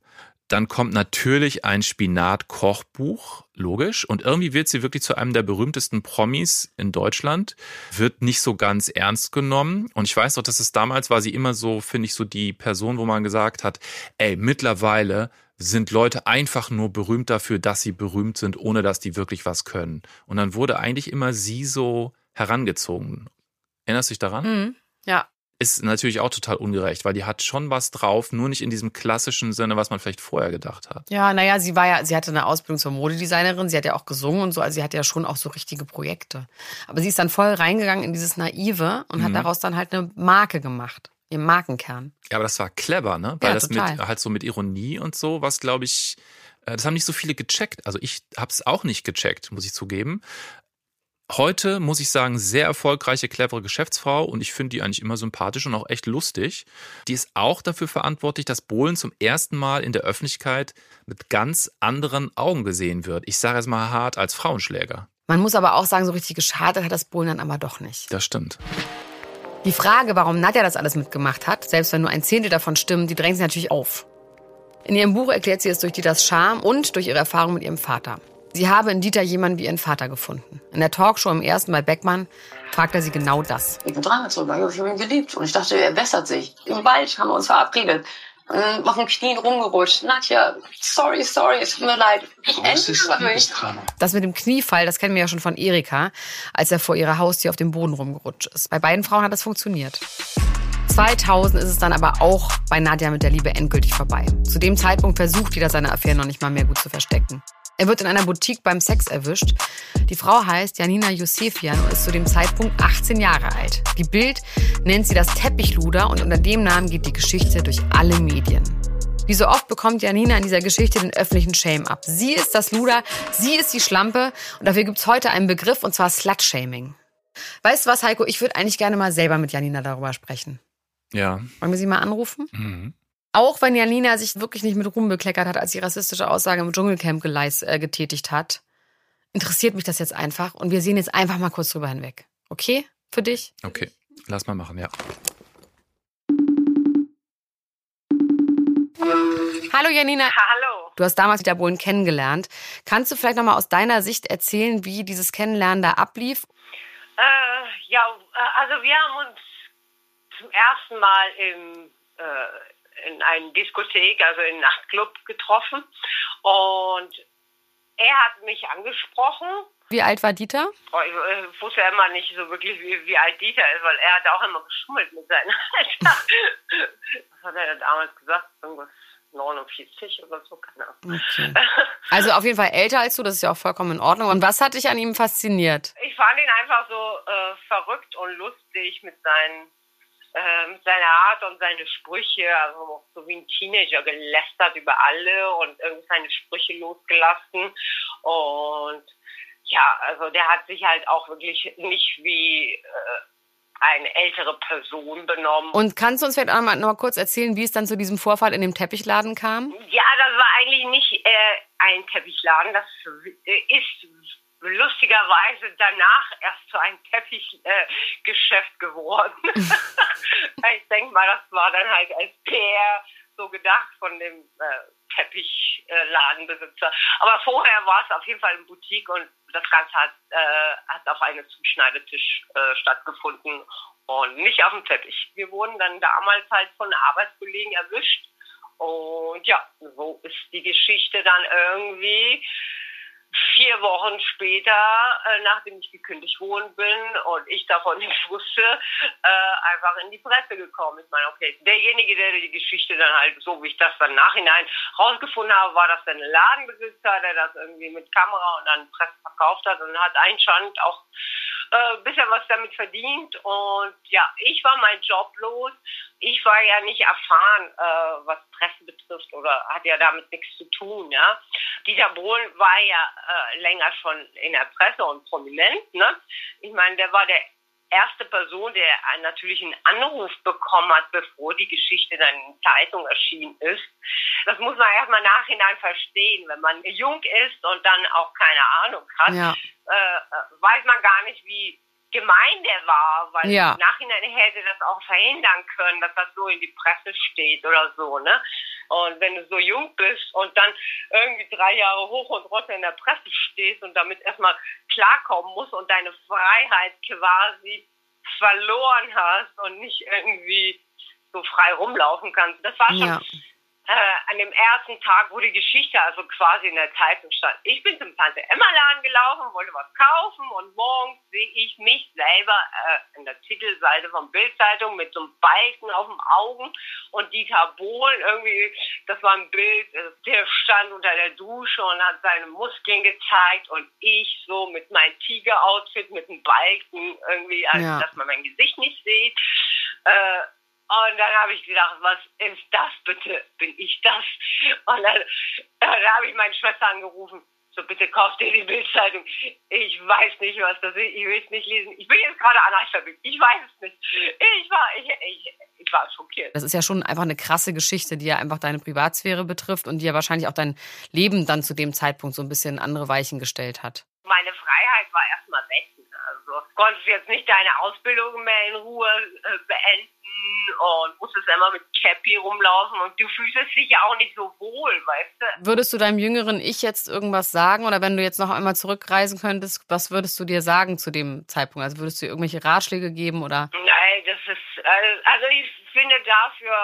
Dann kommt natürlich ein Spinat-Kochbuch, logisch. Und irgendwie wird sie wirklich zu einem der berühmtesten Promis in Deutschland, wird nicht so ganz ernst genommen. Und ich weiß noch, dass es damals war sie immer so, finde ich, so die Person, wo man gesagt hat, ey, mittlerweile sind Leute einfach nur berühmt dafür, dass sie berühmt sind, ohne dass die wirklich was können. Und dann wurde eigentlich immer sie so herangezogen. Erinnerst du dich daran? Mhm. Ja, ist natürlich auch total ungerecht, weil die hat schon was drauf, nur nicht in diesem klassischen Sinne, was man vielleicht vorher gedacht hat. Ja, naja, sie war ja, sie hatte eine Ausbildung zur Modedesignerin, sie hat ja auch gesungen und so, also sie hatte ja schon auch so richtige Projekte. Aber sie ist dann voll reingegangen in dieses Naive und hat Mhm. daraus dann halt eine Marke gemacht. Ihr Markenkern. Ja, aber das war clever, ne? Weil Ja, das mit halt so mit Ironie und so, was glaube ich, äh, das haben nicht so viele gecheckt. Also ich habe es auch nicht gecheckt, muss ich zugeben. Heute muss ich sagen, sehr erfolgreiche, clevere Geschäftsfrau und ich finde die eigentlich immer sympathisch und auch echt lustig. Die ist auch dafür verantwortlich, dass Bohlen zum ersten Mal in der Öffentlichkeit mit ganz anderen Augen gesehen wird. Ich sage es mal hart als Frauenschläger. Man muss aber auch sagen, so richtig geschadet hat das Bohlen dann aber doch nicht. Das stimmt. Die Frage, warum Nadja das alles mitgemacht hat, selbst wenn nur ein Zehntel davon stimmt, die drängt sich natürlich auf. In ihrem Buch erklärt sie es durch Dieters Charme und durch ihre Erfahrung mit ihrem Vater. Sie habe in Dieter jemanden wie ihren Vater gefunden. In der Talkshow im ersten bei Beckmann fragt er sie genau das. Ich bin dran gezogen, ich habe ihn geliebt. Und ich dachte, er bessert sich. Im Wald haben wir uns verabredet. Ähm, auf den Knien rumgerutscht. Nadja, sorry, sorry, es tut mir leid. Ich ändere mich. Das mit dem Kniefall, das kennen wir ja schon von Erika, als er vor ihrer Haustür auf dem Boden rumgerutscht ist. Bei beiden Frauen hat das funktioniert. 2000 ist es dann aber auch bei Nadja mit der Liebe endgültig vorbei. Zu dem Zeitpunkt versucht jeder seine Affäre noch nicht mal mehr gut zu verstecken. Er wird in einer Boutique beim Sex erwischt. Die Frau heißt Janina Josefian und ist zu dem Zeitpunkt 18 Jahre alt. Die Bild nennt sie das Teppichluder und unter dem Namen geht die Geschichte durch alle Medien. Wie so oft bekommt Janina in dieser Geschichte den öffentlichen Shame ab. Sie ist das Luder, sie ist die Schlampe und dafür gibt's heute einen Begriff und zwar Slut-Shaming. Weißt du was, Heiko? Ich würde eigentlich gerne mal selber mit Janina darüber sprechen. Ja. Wollen wir sie mal anrufen? Mhm. Auch wenn Janina sich wirklich nicht mit Ruhm bekleckert hat, als sie rassistische Aussage im Dschungelcamp geleis, äh, getätigt hat, interessiert mich das jetzt einfach und wir sehen jetzt einfach mal kurz drüber hinweg. Okay? Für dich? Okay, lass mal machen, ja. Hallo Janina. Hallo. Du hast damals Dieter Bohlen kennengelernt. Kannst du vielleicht nochmal aus deiner Sicht erzählen, wie dieses Kennenlernen da ablief? Äh, ja, äh, also wir haben uns zum ersten Mal im, äh, in einer Diskothek, also in einem Nachtclub getroffen. Und er hat mich angesprochen. Wie alt war Dieter? Oh, Ich äh, wusste ja immer nicht so wirklich, wie, wie alt Dieter ist, weil er hat auch immer geschummelt mit seinem (laughs) Alter. Was hat er damals gesagt? Irgendwas 49 oder so, keine Ahnung. Okay. Also auf jeden Fall älter als du, das ist ja auch vollkommen in Ordnung. Und was hat dich an ihm fasziniert? Ich fand ihn einfach so äh, verrückt und lustig mit seinen äh, mit seiner Art und seine Sprüche, also so wie ein Teenager gelästert über alle und irgendwie seine Sprüche losgelassen und ja, also der hat sich halt auch wirklich nicht wie äh, eine ältere Person benommen. Und kannst du uns vielleicht noch mal kurz erzählen, wie es dann zu diesem Vorfall in dem Teppichladen kam? Ja, das war eigentlich nicht äh, ein Teppichladen. Das ist lustigerweise danach erst zu einem Teppichgeschäft äh, geworden. (laughs) ich denke mal, das war dann halt als PR so gedacht von dem äh, Teppichladenbesitzer. Aber vorher war es auf jeden Fall eine Boutique und das Ganze hat, äh, hat auf einem Zuschneidetisch äh, stattgefunden und nicht auf dem Teppich. Wir wurden dann damals halt von Arbeitskollegen erwischt und ja, so ist die Geschichte dann irgendwie vier Wochen später, äh, nachdem ich gekündigt worden bin und ich davon (laughs) nichts wusste, äh, einfach in die Presse gekommen. Ich meine, okay, derjenige, der die Geschichte dann halt, so wie ich das dann nachhinein rausgefunden habe, war das dann ein Ladenbesitzer, der das irgendwie mit Kamera und dann Presse verkauft hat und hat einschand auch äh, bisschen was damit verdient. Und ja, ich war mein Job los. Ich war ja nicht erfahren, äh, was Presse betrifft oder hat ja damit nichts zu tun. Ja, Dieter Bohlen war ja äh, länger schon in der Presse und prominent. Ne? Ich meine, der war der erste Person, der einen natürlichen Anruf bekommen hat, bevor die Geschichte dann in Zeitung erschienen ist. Das muss man erstmal nachhinein verstehen. Wenn man jung ist und dann auch keine Ahnung hat, Ja. äh, äh, weiß man gar nicht, wie gemein der war, weil Ja. im Nachhinein hätte das auch verhindern können, dass das so in die Presse steht oder so, ne? Und wenn du so jung bist und dann irgendwie drei Jahre hoch und runter in der Presse stehst und damit erstmal klarkommen musst und deine Freiheit quasi verloren hast und nicht irgendwie so frei rumlaufen kannst, das war schon Ja. Äh, an dem ersten Tag, wo die Geschichte also quasi in der Zeitung stand. Ich bin zum Tante Emma Laden gelaufen, wollte was kaufen und morgens sehe ich mich selber äh, in der Titelseite von Bildzeitung mit so einem Balken auf dem Augen und Dieter Bohlen irgendwie, das war ein Bild, äh, der stand unter der Dusche und hat seine Muskeln gezeigt und ich so mit meinem Tiger-Outfit mit einem Balken irgendwie, also Ja. dass man mein Gesicht nicht sieht. Äh, und dann habe ich gedacht, was ist das bitte? Bin ich das? Und dann, dann habe ich meine Schwester angerufen. So, bitte kauf dir die Bildzeitung. Ich weiß nicht, was das ist. Ich will es nicht lesen. Ich bin jetzt gerade Analphabet. Ich weiß es nicht. Ich war, ich, ich, ich war schockiert. Das ist ja schon einfach eine krasse Geschichte, die ja einfach deine Privatsphäre betrifft und die ja wahrscheinlich auch dein Leben dann zu dem Zeitpunkt so ein bisschen in andere Weichen gestellt hat. Meine Freiheit war erstmal weg. Also konntest jetzt nicht deine Ausbildung mehr in Ruhe äh, beenden und musstest immer mit Cappy rumlaufen und du fühlst dich ja auch nicht so wohl, weißt du? Würdest du deinem jüngeren Ich jetzt irgendwas sagen oder wenn du jetzt noch einmal zurückreisen könntest, was würdest du dir sagen zu dem Zeitpunkt? Also würdest du irgendwelche Ratschläge geben oder? Nein, das ist, also ich finde dafür,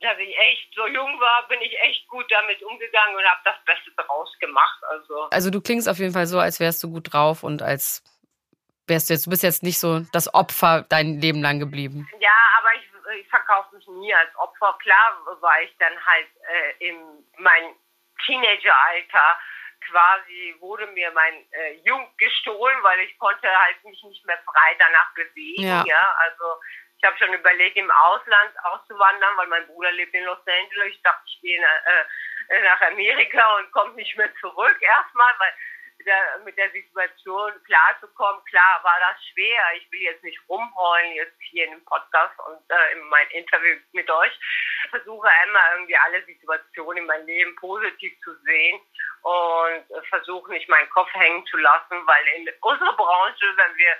dass ich echt so jung war, bin ich echt gut damit umgegangen und habe das Beste daraus gemacht. Also Also du klingst auf jeden Fall so, als wärst du gut drauf und als wärst du jetzt, du bist jetzt nicht so das Opfer dein Leben lang geblieben. ja, aber ich, ich verkaufe mich nie als Opfer. Klar war ich dann halt äh, in mein Teenageralter quasi wurde mir mein äh, Jung gestohlen, weil ich konnte halt mich nicht mehr frei danach bewegen. Ja. Ja, also ich habe schon überlegt, im Ausland auszuwandern, weil mein Bruder lebt in Los Angeles. Ich dachte, ich gehe äh, äh, nach Amerika und komme nicht mehr zurück erstmal, weil der, mit der Situation klarzukommen, klar war das schwer. Ich will jetzt nicht rumheulen jetzt hier in dem Podcast und äh, in mein Interview mit euch. Ich versuche immer irgendwie alle Situationen in meinem Leben positiv zu sehen und äh, versuche nicht meinen Kopf hängen zu lassen, weil in unserer Branche, wenn wir,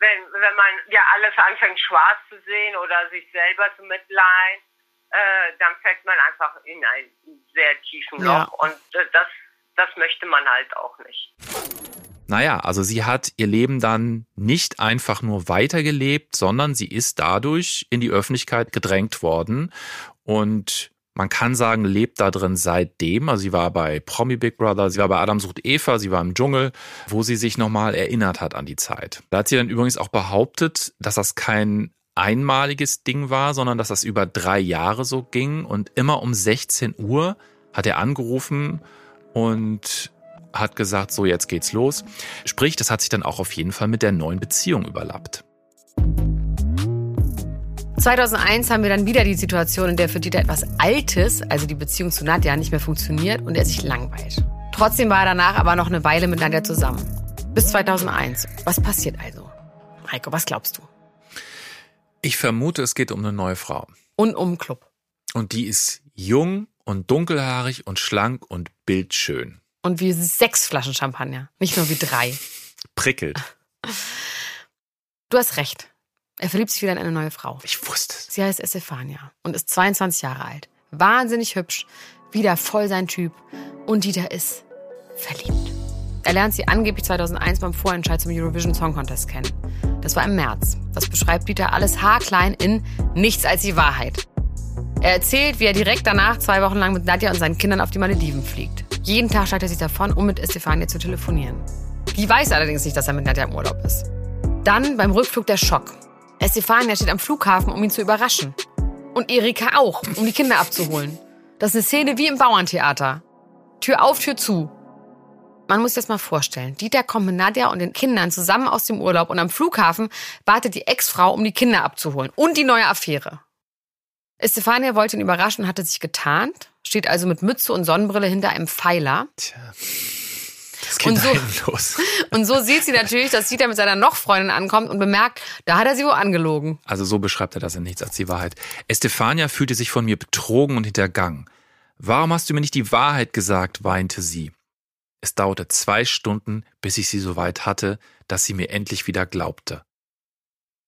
wenn, wenn man ja alles anfängt schwarz zu sehen oder sich selber zu mitleihen, äh, dann fällt man einfach in ein sehr tiefen Ja. Loch und äh, das, das möchte man halt auch nicht. Naja, also sie hat ihr Leben dann nicht einfach nur weitergelebt, sondern sie ist dadurch in die Öffentlichkeit gedrängt worden und man kann sagen, lebt da drin seitdem. Also sie war bei Promi Big Brother, sie war bei Adam sucht Eva, sie war im Dschungel, wo sie sich nochmal erinnert hat an die Zeit. Da hat sie dann übrigens auch behauptet, dass das kein einmaliges Ding war, sondern dass das über drei Jahre so ging und immer um 16 Uhr hat er angerufen und hat gesagt, so jetzt geht's los. Sprich, das hat sich dann auch auf jeden Fall mit der neuen Beziehung überlappt. 2001 haben wir dann wieder die Situation, in der für Dieter etwas Altes, also die Beziehung zu Nadja, nicht mehr funktioniert und er sich langweilt. Trotzdem war er danach aber noch eine Weile mit Nadja zusammen. Bis 2001. Was passiert also? Heiko, was glaubst du? Ich vermute, es geht um eine neue Frau. Und um Club. Und die ist jung und dunkelhaarig und schlank und bildschön. Und wie sechs Flaschen Champagner. Nicht nur wie drei. (laughs) Prickelt. Du hast recht. Er verliebt sich wieder in eine neue Frau. Ich wusste es. Sie heißt Estefania und ist 22 Jahre alt. Wahnsinnig hübsch, wieder voll sein Typ. Und Dieter ist verliebt. Er lernt sie angeblich 2001 beim Vorentscheid zum Eurovision Song Contest kennen. Das war im März. Das beschreibt Dieter alles haarklein in Nichts als die Wahrheit. Er erzählt, wie er direkt danach zwei Wochen lang mit Nadja und seinen Kindern auf die Malediven fliegt. Jeden Tag steigt er sich davon, um mit Estefania zu telefonieren. Die weiß allerdings nicht, dass er mit Nadja im Urlaub ist. Dann beim Rückflug der Schock. Estefania steht am Flughafen, um ihn zu überraschen. Und Erika auch, um die Kinder abzuholen. Das ist eine Szene wie im Bauerntheater. Tür auf, Tür zu. Man muss sich das mal vorstellen. Dieter kommt mit Nadja und den Kindern zusammen aus dem Urlaub und am Flughafen wartet die Ex-Frau, um die Kinder abzuholen. Und die neue Affäre. Estefania wollte ihn überraschen und hatte sich getarnt, steht also mit Mütze und Sonnenbrille hinter einem Pfeiler. Das geht Und so- los. (laughs) Und so sieht sie natürlich, dass Dieter mit seiner Noch-Freundin ankommt und bemerkt, da hat er sie wohl angelogen. Also so beschreibt er das in Nichts als die Wahrheit. Estefania fühlte sich von mir betrogen und hintergangen. Warum hast du mir nicht die Wahrheit gesagt, weinte sie. Es dauerte zwei Stunden, bis ich sie so weit hatte, dass sie mir endlich wieder glaubte.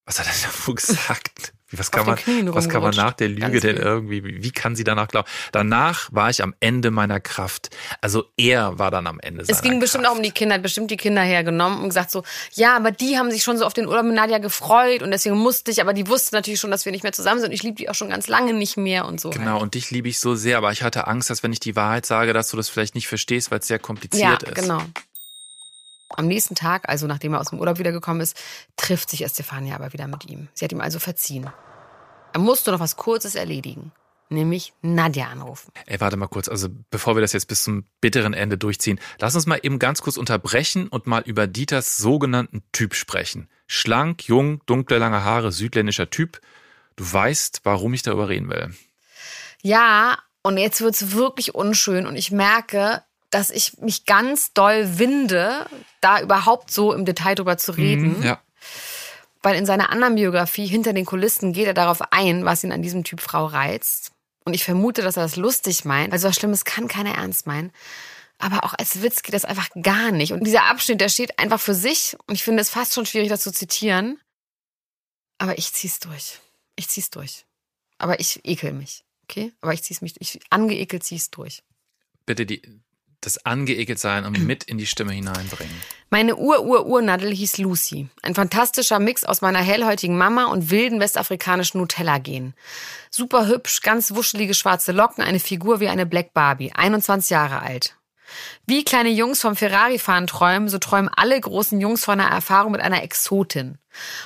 Was hat er da wohl (laughs) gesagt? Was kann, man, was kann man nach der Lüge Ganz denn irgendwie, wie kann sie danach glauben? Danach war ich am Ende meiner Kraft. Also er war dann am Ende Es seiner ging bestimmt Kraft. auch um die Kinder, hat bestimmt die Kinder hergenommen und gesagt so, ja, aber die haben sich schon so auf den Urlaub mit Nadja gefreut und deswegen musste ich, aber die wussten natürlich schon, dass wir nicht mehr zusammen sind. Ich liebe die auch schon ganz lange nicht mehr und so. Genau, und dich liebe ich so sehr, aber ich hatte Angst, dass wenn ich die Wahrheit sage, dass du das vielleicht nicht verstehst, weil es sehr kompliziert ja, ist. genau. Am nächsten Tag, also nachdem er aus dem Urlaub wiedergekommen ist, trifft sich Estefania aber wieder mit ihm. Sie hat ihm also verziehen. Er musste noch was Kurzes erledigen, nämlich Nadja anrufen. Ey, warte mal kurz, also bevor wir das jetzt bis zum bitteren Ende durchziehen, lass uns mal eben ganz kurz unterbrechen und mal über Dieters sogenannten Typ sprechen. Schlank, jung, dunkle, lange Haare, südländischer Typ. Du weißt, warum ich darüber reden will. Ja, und jetzt wird's wirklich unschön und ich merke, dass ich mich ganz doll winde, da überhaupt so im Detail drüber zu reden. Mhm, Ja. Weil in seiner anderen Biografie, hinter den Kulissen, geht er darauf ein, was ihn an diesem Typ Frau reizt. Und ich vermute, dass er das lustig meint. Also was Schlimmes kann keiner ernst meinen. Aber auch als Witz geht das einfach gar nicht. Und dieser Abschnitt, der steht einfach für sich. Und ich finde es fast schon schwierig, das zu zitieren. Aber ich zieh's durch. Ich zieh's durch. Aber ich ekel mich. Okay? Aber ich zieh's mich, ich angeekelt zieh's durch. Bitte die, das angeekelt sein und mit in die Stimme hineinbringen. Meine Ur-Ur-Urnadel hieß Lucy. Ein fantastischer Mix aus meiner hellhäutigen Mama und wilden westafrikanischen Nutella-Gen. Super hübsch, ganz wuschelige schwarze Locken, eine Figur wie eine Black Barbie, 21 Jahre alt. Wie kleine Jungs vom Ferrari-Fahren träumen, so träumen alle großen Jungs von einer Erfahrung mit einer Exotin.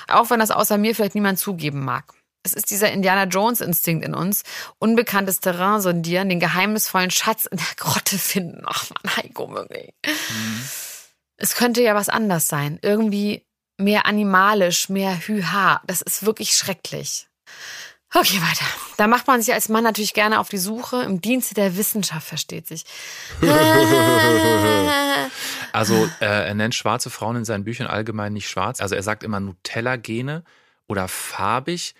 Auch wenn das außer mir vielleicht niemand zugeben mag. Es ist dieser Indiana Jones-Instinkt in uns. Unbekanntes Terrain sondieren, den geheimnisvollen Schatz in der Grotte finden. Ach man, Heiko, wirklich. Es könnte ja was anders sein. Irgendwie mehr animalisch, mehr Hü-Ha. Das ist wirklich schrecklich. Okay, weiter. Da macht man sich als Mann natürlich gerne auf die Suche. Im Dienste der Wissenschaft versteht sich. (laughs) Also äh, er nennt schwarze Frauen in seinen Büchern allgemein nicht schwarz. Also er sagt immer Nutella-Gene oder farbig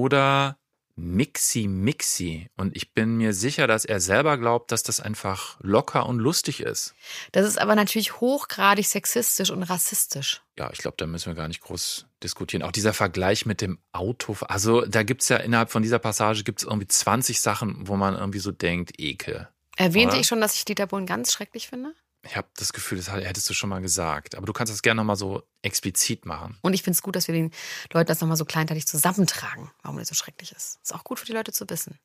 oder Mixi-Mixi. Und ich bin mir sicher, dass er selber glaubt, dass das einfach locker und lustig ist. Das ist aber natürlich hochgradig sexistisch und rassistisch. Ja, ich glaube, da müssen wir gar nicht groß diskutieren. Auch dieser Vergleich mit dem Auto. Also da gibt's ja innerhalb von dieser Passage gibt's irgendwie 20 Sachen, wo man irgendwie so denkt, Ekel. Erwähnte Oder? ich schon, dass ich Dieter Bohlen ganz schrecklich finde? Ich habe das Gefühl, das hättest du schon mal gesagt. Aber du kannst das gerne nochmal so explizit machen. Und ich finde es gut, dass wir den Leuten das nochmal so kleinteilig zusammentragen, warum das so schrecklich ist. Ist auch gut für die Leute zu wissen.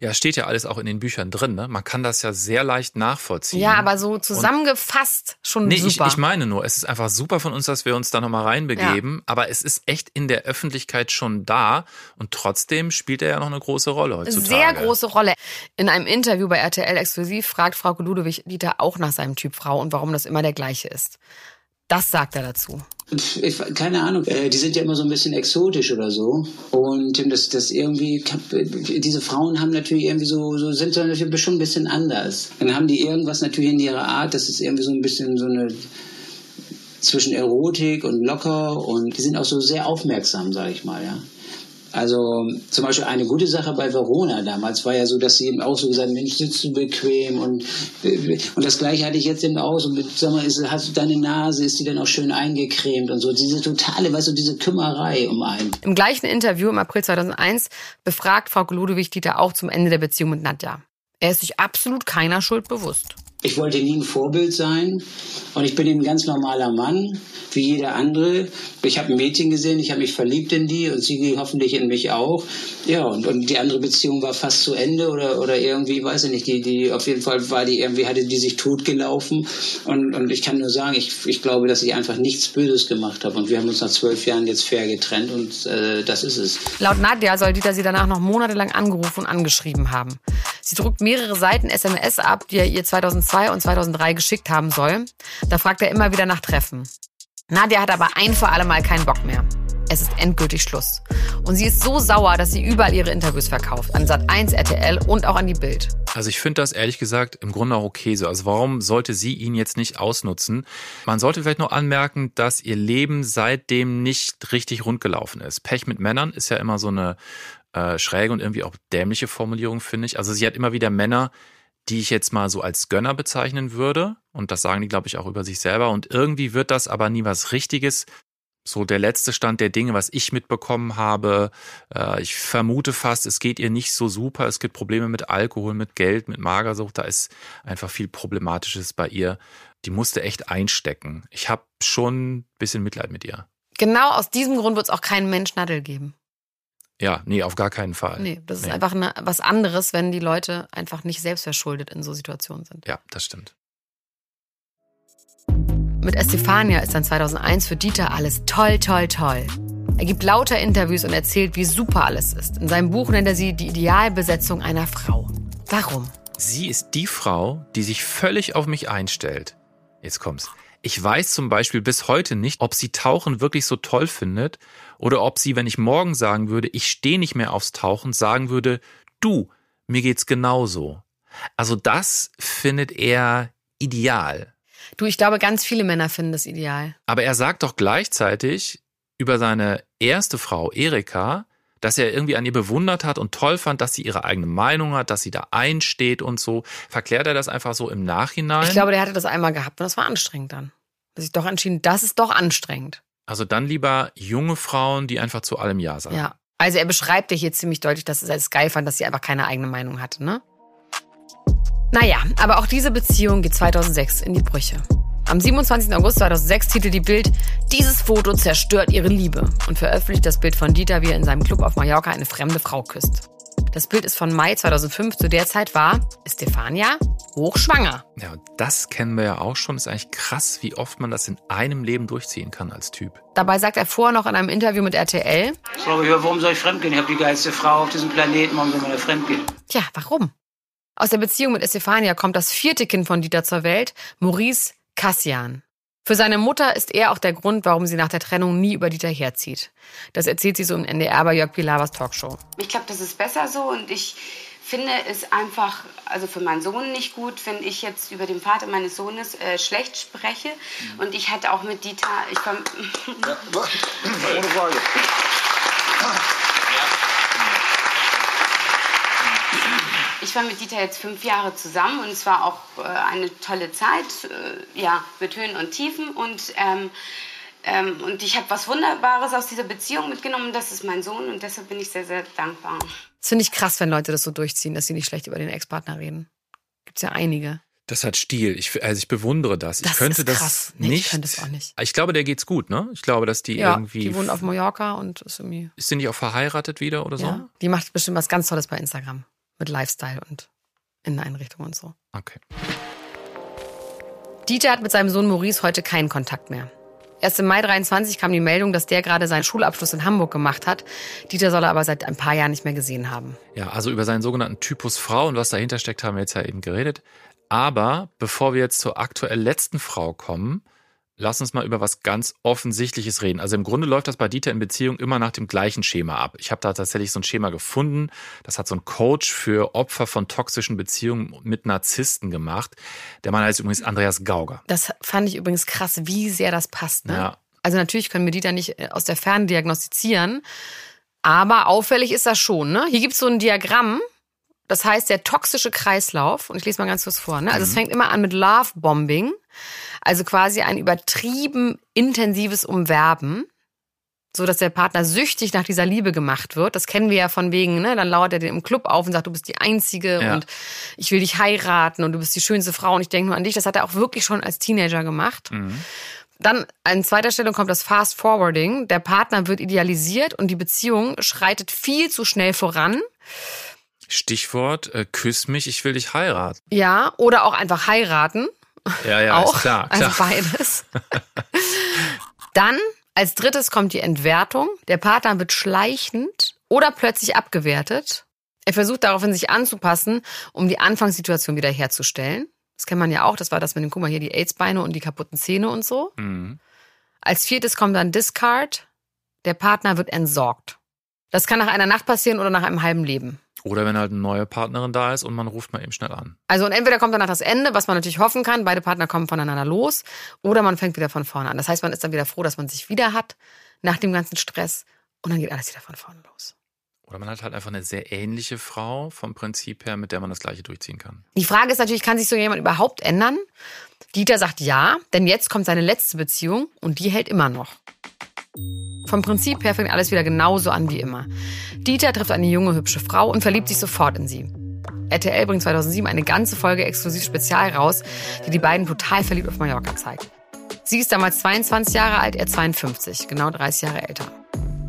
Ja, es steht ja alles auch in den Büchern drin. Ne? Man kann das ja sehr leicht nachvollziehen. Ja, aber so zusammengefasst schon Nee, ich, super. ich meine nur, es ist einfach super von uns, dass wir uns da nochmal reinbegeben, aber es ist echt in der Öffentlichkeit schon da und trotzdem spielt er ja noch eine große Rolle heutzutage. Sehr große Rolle. In einem Interview bei RTL Exklusiv fragt Frau Ludwig Dieter auch nach seinem Typ Frau und warum das immer der gleiche ist. Das sagt er dazu. Ich, keine Ahnung, äh, die sind ja immer so ein bisschen exotisch oder so. Und das, das irgendwie, diese Frauen haben natürlich irgendwie so, so sind so natürlich schon ein bisschen anders. Dann haben die irgendwas natürlich in ihrer Art, das ist irgendwie so ein bisschen so eine zwischen Erotik und locker und die sind auch so sehr aufmerksam, sage ich mal, ja. Also zum Beispiel eine gute Sache bei Verona damals war ja so, dass sie eben auch so gesagt haben, Mensch, sitzt du bequem und, und das gleiche hatte ich jetzt eben auch so mit, sag mal, ist, hast du deine Nase, ist die dann auch schön eingecremt und so. Diese totale, weißt du, diese Kümmerei um einen. Im gleichen Interview im April 2001 befragt Frau Ludwig Dieter auch zum Ende der Beziehung mit Nadja. Er ist sich absolut keiner Schuld bewusst. Ich wollte nie ein Vorbild sein und ich bin ein ganz normaler Mann, wie jeder andere. Ich habe ein Mädchen gesehen, ich habe mich verliebt in die und sie hoffentlich in mich auch. Ja, und, und die andere Beziehung war fast zu Ende oder, oder irgendwie, weiß ich nicht, die, die, auf jeden Fall war die irgendwie, hatte die sich totgelaufen. Und, und ich kann nur sagen, ich, ich glaube, dass ich einfach nichts Böses gemacht habe. Und wir haben uns nach zwölf Jahren jetzt fair getrennt und äh, das ist es. Laut Nadja soll Dieter sie danach noch monatelang angerufen und angeschrieben haben. Sie druckt mehrere Seiten SMS ab, die er ihr 2002 und 2003 geschickt haben soll. Da fragt er immer wieder nach Treffen. Nadja hat aber ein für alle Mal keinen Bock mehr. Es ist endgültig Schluss. Und sie ist so sauer, dass sie überall ihre Interviews verkauft. An Sat1, RTL und auch an die Bild. Also ich finde das ehrlich gesagt im Grunde auch okay so. Also warum sollte sie ihn jetzt nicht ausnutzen? Man sollte vielleicht noch anmerken, dass ihr Leben seitdem nicht richtig rund gelaufen ist. Pech mit Männern ist ja immer so eine äh, schräge und irgendwie auch dämliche Formulierung, finde ich. Also sie hat immer wieder Männer, die ich jetzt mal so als Gönner bezeichnen würde. Und das sagen die, glaube ich, auch über sich selber. Und irgendwie wird das aber nie was Richtiges. So der letzte Stand der Dinge, was ich mitbekommen habe. Äh, ich vermute fast, es geht ihr nicht so super. Es gibt Probleme mit Alkohol, mit Geld, mit Magersucht. Da ist einfach viel Problematisches bei ihr. Die musste echt einstecken. Ich habe schon ein bisschen Mitleid mit ihr. Genau aus diesem Grund wird es auch keinen Mensch Nadel geben. Ja, nee, auf gar keinen Fall. Nee, das ist einfach eine, was anderes, wenn die Leute einfach nicht selbstverschuldet in so Situationen sind. Ja, das stimmt. Mit Estefania ist dann 2001 für Dieter alles toll, toll, toll. Er gibt lauter Interviews und erzählt, wie super alles ist. In seinem Buch nennt er sie die Idealbesetzung einer Frau. Warum? Sie ist die Frau, die sich völlig auf mich einstellt. Jetzt kommt's. Ich weiß zum Beispiel bis heute nicht, ob sie Tauchen wirklich so toll findet oder ob sie, wenn ich morgen sagen würde, ich stehe nicht mehr aufs Tauchen, sagen würde, du, mir geht's genauso. Also das findet er ideal. Du, ich glaube, ganz viele Männer finden das ideal. Aber er sagt doch gleichzeitig über seine erste Frau, Erika, dass er irgendwie an ihr bewundert hat und toll fand, dass sie ihre eigene Meinung hat, dass sie da einsteht und so. Verklärt er das einfach so im Nachhinein? Ich glaube, der hatte das einmal gehabt und das war anstrengend dann. Dass ich doch entschieden, das ist doch anstrengend. Also dann lieber junge Frauen, die einfach zu allem Ja sagen. Ja. Also er beschreibt dir hier ziemlich deutlich, dass er es geil fand, dass sie einfach keine eigene Meinung hatte, ne? Naja, aber auch diese Beziehung geht 2006 in die Brüche. Am 27. August 2006 titelt die Bild Dieses Foto zerstört ihre Liebe und veröffentlicht das Bild von Dieter, wie er in seinem Club auf Mallorca eine fremde Frau küsst. Das Bild ist von Mai 2005. Zu der Zeit war Stefania hochschwanger. Ja, und das kennen wir ja auch schon. Ist eigentlich krass, wie oft man das in einem Leben durchziehen kann als Typ. Dabei sagt er vorher noch in einem Interview mit RTL, Sorry, warum soll ich fremdgehen? Ich habe die geilste Frau auf diesem Planeten. Warum soll man da fremdgehen? Tja, warum? Aus der Beziehung mit Estefania kommt das vierte Kind von Dieter zur Welt, Maurice Kassian. Für seine Mutter ist er auch der Grund, warum sie nach der Trennung nie über Dieter herzieht. Das erzählt sie so im NDR bei Jörg Pilawas Talkshow. Ich glaube, das ist besser so und ich finde es einfach, also für meinen Sohn nicht gut, wenn ich jetzt über den Vater meines Sohnes äh, schlecht spreche. Und ich hatte auch mit Dieter, ich war, (laughs) Ohne Frage. Ich war mit Dieter jetzt fünf Jahre zusammen und es war auch äh, eine tolle Zeit, äh, ja, mit Höhen und Tiefen und ähm, ähm, und ich habe was Wunderbares aus dieser Beziehung mitgenommen. Das ist mein Sohn und deshalb bin ich sehr, sehr dankbar. Das finde ich krass, wenn Leute das so durchziehen, dass sie nicht schlecht über den Ex-Partner reden. Gibt's ja einige. Das hat Stil. Ich, also ich bewundere das. Das ich könnte ist das krass. Nee, nicht. ich könnte das auch nicht. Ich glaube, der geht's gut, ne? Ich glaube, dass die ja, irgendwie. die wohnen auf Mallorca und ist irgendwie. Ist die nicht auch verheiratet wieder oder so? Ja, die macht bestimmt was ganz Tolles bei Instagram. Mit Lifestyle und Inneneinrichtung und so. Okay. Dieter hat mit seinem Sohn Maurice heute keinen Kontakt mehr. Erst im Mai 23 kam die Meldung, dass der gerade seinen Schulabschluss in Hamburg gemacht hat. Dieter soll er aber seit ein paar Jahren nicht mehr gesehen haben. Ja, also über seinen sogenannten Typus Frau und was dahinter steckt, haben wir jetzt ja eben geredet. Aber bevor wir jetzt zur aktuell letzten Frau kommen, lass uns mal über was ganz Offensichtliches reden. Also im Grunde läuft das bei Dieter in Beziehung immer nach dem gleichen Schema ab. Ich habe da tatsächlich so ein Schema gefunden. Das hat so ein Coach für Opfer von toxischen Beziehungen mit Narzissten gemacht. Der Mann heißt übrigens Andreas Gauger. Das fand ich übrigens krass, wie sehr das passt. Ne? Ja. Also natürlich können wir Dieter nicht äh, aus der Ferne diagnostizieren, aber auffällig ist das schon. Ne? Hier gibt es so ein Diagramm, das heißt der toxische Kreislauf. Und ich lese mal ganz kurz vor. Ne? Also es Mhm. fängt immer an mit Love-Bombing, also quasi ein übertrieben intensives Umwerben. So dass der Partner süchtig nach dieser Liebe gemacht wird. Das kennen wir ja von wegen, ne? Dann lauert er den im Club auf und sagt, du bist die Einzige Ja. und ich will dich heiraten und du bist die schönste Frau und ich denke nur an dich. Das hat er auch wirklich schon als Teenager gemacht. Dann an zweiter Stelle kommt das Fast Forwarding. Der Partner wird idealisiert und die Beziehung schreitet viel zu schnell voran. Stichwort, äh, küss mich, ich will dich heiraten. Ja, oder auch einfach heiraten. Ja, ja, auch. ist klar, klar. Also beides. (laughs) Dann als drittes kommt die Entwertung. Der Partner wird schleichend oder plötzlich abgewertet. Er versucht daraufhin sich anzupassen, um die Anfangssituation wiederherzustellen. Das kennt man ja auch. Das war das mit dem, guck mal hier, die AIDS-Beine und die kaputten Zähne und so. Mhm. Als viertes kommt dann Discard. Der Partner wird entsorgt. Das kann nach einer Nacht passieren oder nach einem halben Leben. Oder wenn halt eine neue Partnerin da ist und man ruft mal eben schnell an. Also und entweder kommt danach das Ende, was man natürlich hoffen kann, beide Partner kommen voneinander los, oder man fängt wieder von vorne an. Das heißt, man ist dann wieder froh, dass man sich wieder hat nach dem ganzen Stress und dann geht alles wieder von vorne los. Oder man hat halt einfach eine sehr ähnliche Frau vom Prinzip her, mit der man das gleiche durchziehen kann. Die Frage ist natürlich, kann sich so jemand überhaupt ändern? Dieter sagt ja, denn jetzt kommt seine letzte Beziehung und die hält immer noch. Vom Prinzip her fängt alles wieder genauso an wie immer. Dieter trifft eine junge, hübsche Frau und verliebt sich sofort in sie. RTL bringt 2007 eine ganze Folge exklusiv Spezial raus, die die beiden total verliebt auf Mallorca zeigt. Sie ist damals 22 Jahre alt, er 52, genau 30 Jahre älter.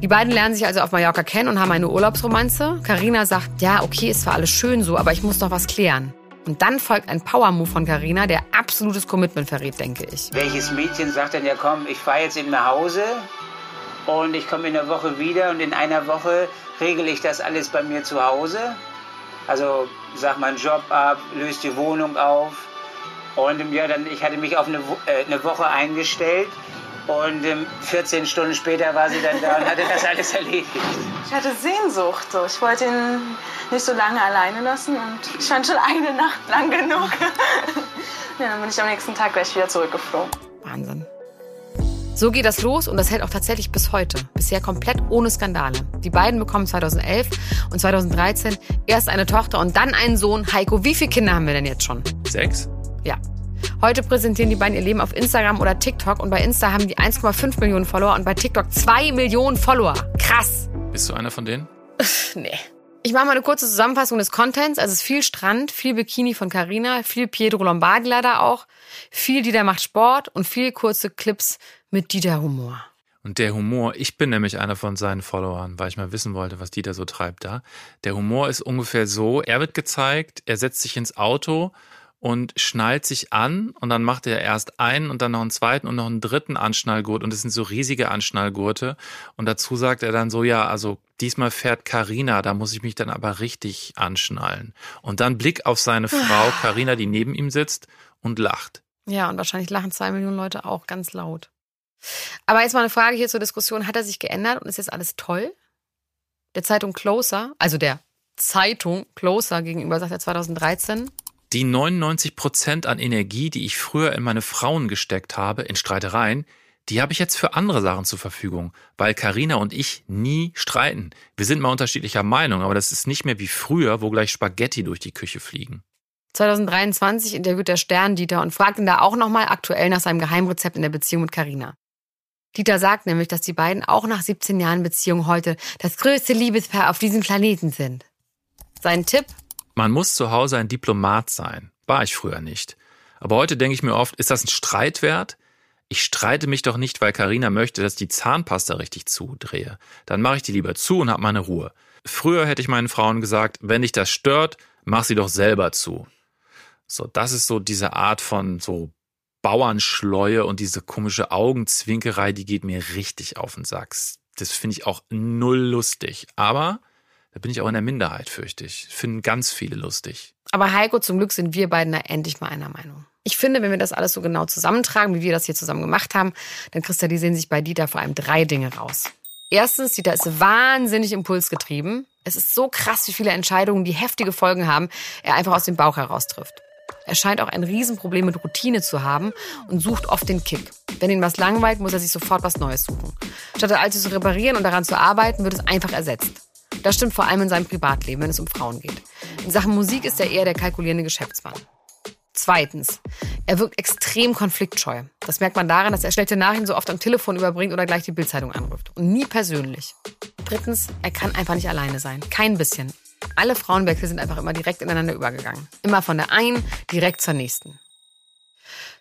Die beiden lernen sich also auf Mallorca kennen und haben eine Urlaubsromanze. Karina sagt, ja, okay, es war alles schön so, aber ich muss noch was klären. Und dann folgt ein Power-Move von Karina, der absolutes Commitment verrät, denke ich. Welches Mädchen sagt dann, ja komm, ich fahre jetzt eben nach Hause und ich komme in der Woche wieder und in einer Woche regel ich das alles bei mir zu Hause. Also sag meinen Job ab, löse die Wohnung auf. Und ja, dann, ich hatte mich auf eine, äh, eine Woche eingestellt und ähm, 14 Stunden später war sie dann da und hatte das alles (laughs) erledigt. Ich hatte Sehnsucht. So. Ich wollte ihn nicht so lange alleine lassen und ich fand schon eine Nacht lang genug. (laughs) ja, dann bin ich am nächsten Tag gleich wieder zurückgeflogen. Wahnsinn. So geht das los und das hält auch tatsächlich bis heute. Bisher komplett ohne Skandale. Die beiden bekommen 2011 und 2013 erst eine Tochter und dann einen Sohn. Heiko, wie viele Kinder haben wir denn jetzt schon? Sechs? Ja. Heute präsentieren die beiden ihr Leben auf Instagram oder TikTok und bei Insta haben die 1,5 Millionen Follower und bei TikTok 2 Millionen Follower. Krass. Bist du einer von denen? nee. Ich mache mal eine kurze Zusammenfassung des Contents. Also es ist viel Strand, viel Bikini von Carina, viel Pietro Lombardi leider auch, viel Dieter macht Sport und viel kurze Clips mit Dieter Humor. Und der Humor, ich bin nämlich einer von seinen Followern, weil ich mal wissen wollte, was Dieter so treibt da. Der Humor ist ungefähr so, er wird gezeigt, er setzt sich ins Auto und schnallt sich an und dann macht er erst einen und dann noch einen zweiten und noch einen dritten Anschnallgurt und es sind so riesige Anschnallgurte und dazu sagt er dann so, ja, also diesmal fährt Karina, da muss ich mich dann aber richtig anschnallen. Und dann Blick auf seine (sighs) Frau Karina, die neben ihm sitzt und lacht. Ja, und wahrscheinlich lachen zwei Millionen Leute auch ganz laut. Aber jetzt mal eine Frage hier zur Diskussion. Hat er sich geändert und ist jetzt alles toll? Der Zeitung Closer, also der Zeitung Closer gegenüber sagt er 2013, die 99 Prozent an Energie, die ich früher in meine Frauen gesteckt habe, in Streitereien, die habe ich jetzt für andere Sachen zur Verfügung, weil Karina und ich nie streiten. Wir sind mal unterschiedlicher Meinung, aber das ist nicht mehr wie früher, wo gleich Spaghetti durch die Küche fliegen. 2023 interviewt der Stern Dieter und fragt ihn da auch nochmal aktuell nach seinem Geheimrezept in der Beziehung mit Karina. Dieter sagt nämlich, dass die beiden auch nach 17 Jahren Beziehung heute das größte Liebespaar auf diesem Planeten sind. Sein Tipp? Man muss zu Hause ein Diplomat sein. War ich früher nicht. Aber heute denke ich mir oft, ist das ein Streitwert? Ich streite mich doch nicht, weil Karina möchte, dass ich die Zahnpasta richtig zudrehe. Dann mache ich die lieber zu und habe meine Ruhe. Früher hätte ich meinen Frauen gesagt, wenn dich das stört, mach sie doch selber zu. So, das ist so diese Art von so Bauernschleue und diese komische Augenzwinkerei, die geht mir richtig auf den Sack. Das finde ich auch null lustig. Aber da bin ich auch in der Minderheit, fürchte ich. Finden ganz viele lustig. Aber Heiko, zum Glück sind wir beiden da endlich mal einer Meinung. Ich finde, wenn wir das alles so genau zusammentragen, wie wir das hier zusammen gemacht haben, dann kristallisieren sich bei Dieter vor allem drei Dinge raus. Erstens, Dieter ist wahnsinnig impulsgetrieben. Es ist so krass, wie viele Entscheidungen, die heftige Folgen haben, er einfach aus dem Bauch heraus trifft. Er scheint auch ein Riesenproblem mit Routine zu haben und sucht oft den Kick. Wenn ihn was langweilt, muss er sich sofort was Neues suchen. Statt alles zu reparieren und daran zu arbeiten, wird es einfach ersetzt. Das stimmt vor allem in seinem Privatleben, wenn es um Frauen geht. In Sachen Musik ist er eher der kalkulierende Geschäftsmann. Zweitens, er wirkt extrem konfliktscheu. Das merkt man daran, dass er schlechte Nachrichten so oft am Telefon überbringt oder gleich die Bildzeitung anruft. Und nie persönlich. Drittens, er kann einfach nicht alleine sein. Kein bisschen. Alle Frauenwechsel sind einfach immer direkt ineinander übergegangen. Immer von der einen direkt zur nächsten.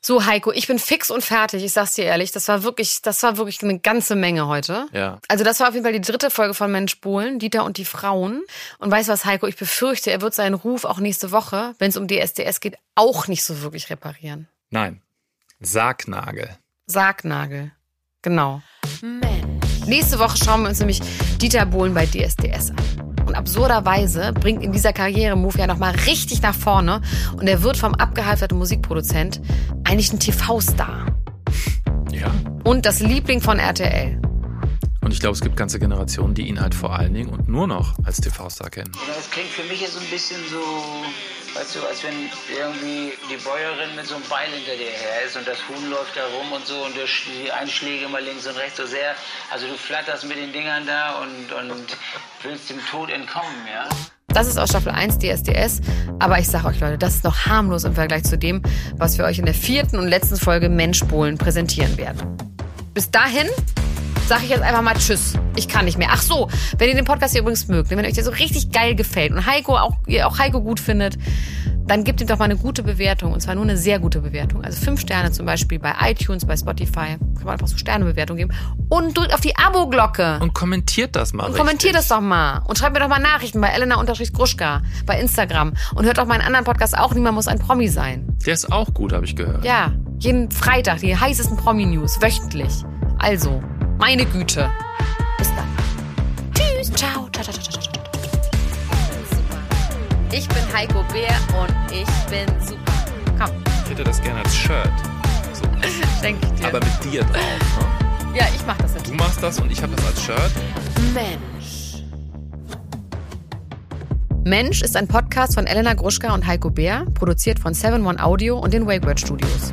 So, Heiko, ich bin fix und fertig. Ich sag's dir ehrlich, das war wirklich, das war wirklich eine ganze Menge heute. Ja. Also das war auf jeden Fall die dritte Folge von Mensch Bohlen, Dieter und die Frauen. Und weißt du was, Heiko, ich befürchte, er wird seinen Ruf auch nächste Woche, wenn es um DSDS geht, auch nicht so wirklich reparieren. Nein. Sargnagel. Sargnagel. Genau. Mensch. Nächste Woche schauen wir uns nämlich Dieter Bohlen bei DSDS an. Und absurderweise bringt ihn dieser Karrieremove ja nochmal richtig nach vorne und er wird vom abgehalfterten Musikproduzent eigentlich ein TV-Star. Ja. Und das Liebling von RTL. Und ich glaube, es gibt ganze Generationen, die ihn halt vor allen Dingen und nur noch als TV-Star kennen. Das klingt für mich jetzt so ein bisschen so, weißt du, als wenn irgendwie die Bäuerin mit so einem Beil hinter dir her ist und das Huhn läuft da rum und so und die Einschläge mal links und rechts so sehr. Also du flatterst mit den Dingern da und, und willst dem Tod entkommen, ja? Das ist aus Staffel 1 DSDS, aber ich sag euch Leute, das ist noch harmlos im Vergleich zu dem, was wir euch in der vierten und letzten Folge Menschbohlen präsentieren werden. Bis dahin sage ich jetzt einfach mal Tschüss. Ich kann nicht mehr. Ach so, wenn ihr den Podcast hier übrigens mögt, wenn euch der so richtig geil gefällt und Heiko auch, ihr auch Heiko gut findet, dann gebt ihm doch mal eine gute Bewertung. Und zwar nur eine sehr gute Bewertung. Also fünf Sterne zum Beispiel bei iTunes, bei Spotify. Kann man einfach so Sternebewertung geben. Und drückt auf die Abo-Glocke. Und kommentiert das mal. Und kommentiert das doch mal. Und schreibt mir doch mal Nachrichten bei Elena-Gruschka bei Instagram. Und hört auch meinen anderen Podcast auch. Niemand muss ein Promi sein. Der ist auch gut, habe ich gehört. Ja, jeden Freitag die heißesten Promi-News. Wöchentlich. Also, meine Güte. Bis dann. Tschüss. Ciao. Ciao, ciao, ciao, ciao, ciao. Ich bin Heiko Bär und ich bin super. Komm. Ich hätte das gerne als Shirt. So. (laughs) Schenk ich dir. Aber mit dir drauf. Ne? Ja, ich mach das jetzt. Du machst das und ich habe das als Shirt. Mensch. Mensch ist ein Podcast von Elena Gruschka und Heiko Bär, produziert von 7 One Audio und den Wakeword Studios.